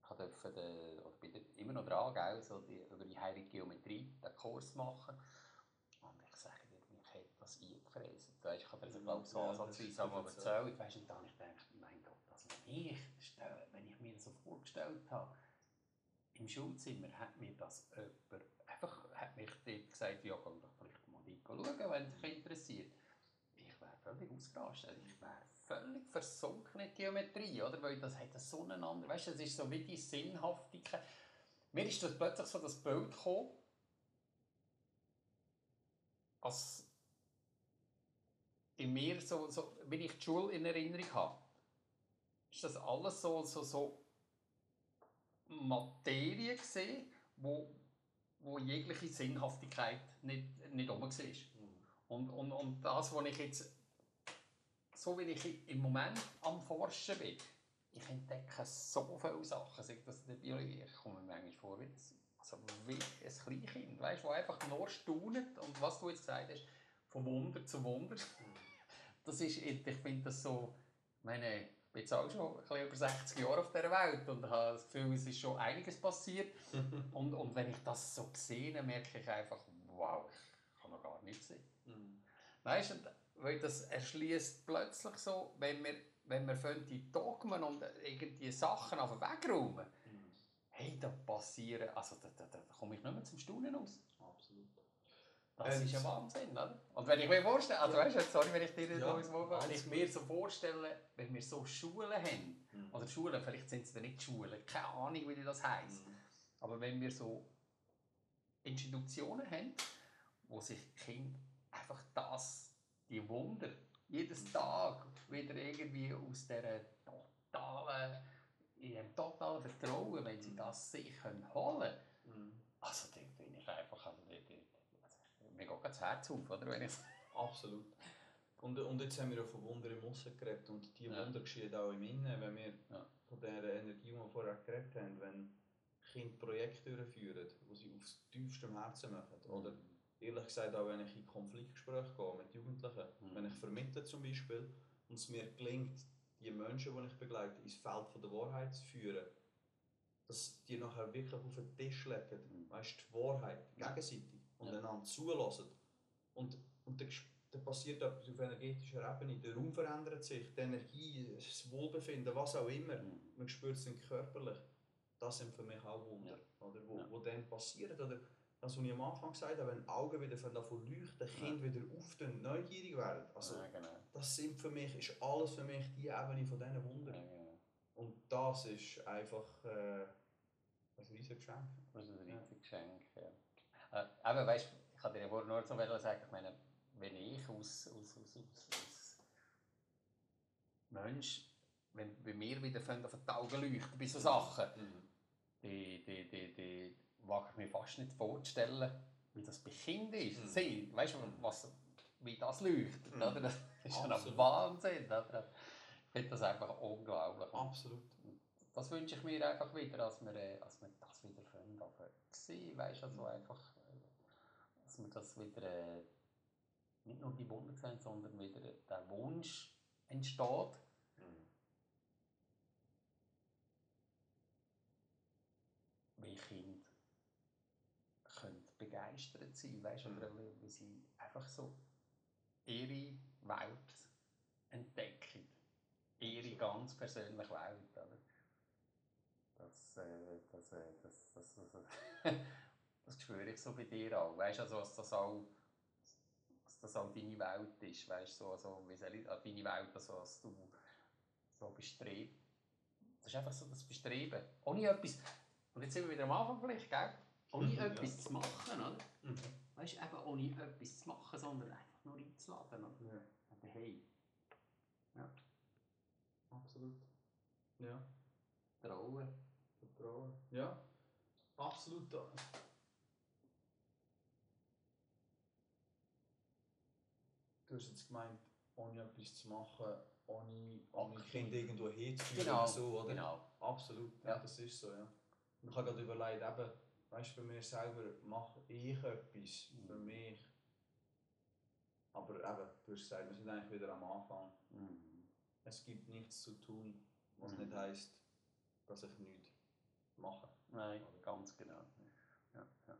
ich durfte den, oder bin immer noch dran, gell, so die, über die heilige Geometrie, den Kurs machen. Und ich sage dir, mich hat das eingefräst. Weißt, ich habe dir glaube ich, so ja, ansatzweise einmal erzählt. Weißt, und dann habe ich gedacht, also wenn ich, stell- wenn ich mir so vorgestellt habe, im Schulzimmer hat mir das jemand, einfach hat mich dort gesagt, ja, komm doch vielleicht mal dort schauen, wenn dich interessiert. Ich wäre völlig ausgerastet. Ich wäre völlig versunken in die Geometrie, oder? Weil das hat so einen anderen, weißt du, das ist so wie die Sinnhaftigkeit. Mir ist das plötzlich so das Bild gekommen, als in mir so, so wenn ich die Schule in Erinnerung habe, ist das alles so, so, so Materie gesehen, wo, wo jegliche Sinnhaftigkeit nicht, nicht rum war. Und, und, und das, was ich jetzt, so wie ich im Moment am Forschen bin, ich entdecke so viele Sachen, sei das in der Biologie, ich komme mir manchmal vor wie, das, also wie ein Kleinkind, weißt, wo einfach nur staunet und was du jetzt gesagt hast, von Wunder zu Wunder, das ist, ich finde das so, meine, bin jetzt auch schon ein bisschen über 60 Jahre auf dieser Welt und habe das Gefühl, es ist schon einiges passiert und, und wenn ich das so sehe, merke ich einfach, wow, ich kann noch gar nichts sehen. Mhm. Weißt du, weil das erschließt plötzlich so, wenn wir, wenn wir von die Dogmen und irgendwie Sachen auf den Weg räumen, hey, da passieren, also da, da, da komme ich nicht mehr zum Staunen aus. Das Und- ist ein Wahnsinn, oder? Und wenn ich mir vorstelle, also weißt du, sorry, wenn ich dir Ja, da ins Wort falle, wenn ich mir so vorstelle, wenn wir so Schulen haben, Mhm. oder Schulen, vielleicht sind es dann nicht Schulen, keine Ahnung, wie das heisst, Mhm. aber wenn wir so Institutionen haben, wo sich Kinder einfach das, die Wunder, jedes Tag wieder irgendwie aus dieser totalen, in diesem totalen Vertrauen, wenn sie das sich können holen können, Mhm. also dann bin ich einfach, also, mir geht das Herz auf, oder? Wenn Absolut. Und, und jetzt haben wir ja von Wunder im Aussen geredet und die Ja. Wunder geschehen auch im Innen, wenn wir Ja. von der Energie, die wir vorher geredet haben, wenn Kinder Projekte durchführen, die sie aufs tiefste Herzen machen. Oder ehrlich gesagt auch wenn ich in Konfliktgespräche gehe mit Jugendlichen, Mhm. wenn ich vermittle zum Beispiel und es mir gelingt, die Menschen, die ich begleite, ins Feld von der Wahrheit zu führen, dass die nachher wirklich auf den Tisch legen, Mhm. weißt, die Wahrheit gegenseitig und Ja. einander zulassen. Und, und dann, dann passiert etwas auf energetischer Ebene, der Raum verändert sich, die Energie, das Wohlbefinden, was auch immer, man spürt es dann körperlich. Das sind für mich auch Wunder, oder, wo, Ja. wo dann passieren. Oder das, was ich am Anfang gesagt habe, wenn die Augen wieder von davon leuchten, Kinder wieder auftun, neugierig werden. Also, ja, genau. das sind für mich, ist alles für mich die Ebene von diesen Wundern. Ja, genau. Und das ist einfach äh, ein riesiges Geschenk. Das ist ein Ja. riesiges Geschenk. Ja. Äh, weißt, ich kann dir ja nur so sagen, ich meine, wenn ich aus, aus, aus, aus, aus Mensch, wenn, wenn wir wieder fangen, auf die Augen leuchten bei so Sachen, die, die, die, die wage ich mir fast nicht vorzustellen, wie das bei Kindern ist. Mhm. Sie, weißt du, was, wie das leuchtet, Mhm. oder? Das ist schon ein. Wahnsinn. Oder? Ich finde das einfach unglaublich. Absolut. Das wünsche ich mir einfach wieder, dass wir, äh, dass wir das wieder können. Weißt du, also einfach, äh, dass wir das wieder äh, nicht nur die Wunder sehen, sondern wieder der Wunsch entsteht. wie Kinder können begeistert sein, weißt Mhm. oder wie, wie sie einfach so ihre Welt entdecken, ihre ganz persönliche Welt, oder? Das, äh, das, äh, das, das, das, das spüre ich so bei dir auch, weißt du, also, dass das auch dass das auch deine Welt ist, weißt du, so, so, wie soll ich, deine Welt, also, dass du so bestrebst. Das ist einfach so das Bestreben. Ohne etwas, und jetzt sind wir wieder am Anfang vielleicht, gell? Ohne Mhm, ja. etwas zu machen, oder? Mhm. Weißt du, eben ohne etwas zu machen, sondern einfach nur einzuladen, oder? Ja, Aber hey, absolut. Ja, trauen. Vertrauen. Ja, absolut. Du hast gemeint, ohne etwas zu machen, ohne, ohne Kinder irgendwo hinzuführen genau. so, oder? Genau, absolut. Ja. ja. das ist so, ja. Und ich habe gerade überlegt, eben, weißt du, bei mir selber mache ich etwas mhm. für mich. Aber eben, du hast gesagt, wir sind eigentlich wieder am Anfang. Mhm. Es gibt nichts zu tun, was mhm. nicht heisst, dass ich nichts mache. Nein, oder? ganz genau. Ja, ja.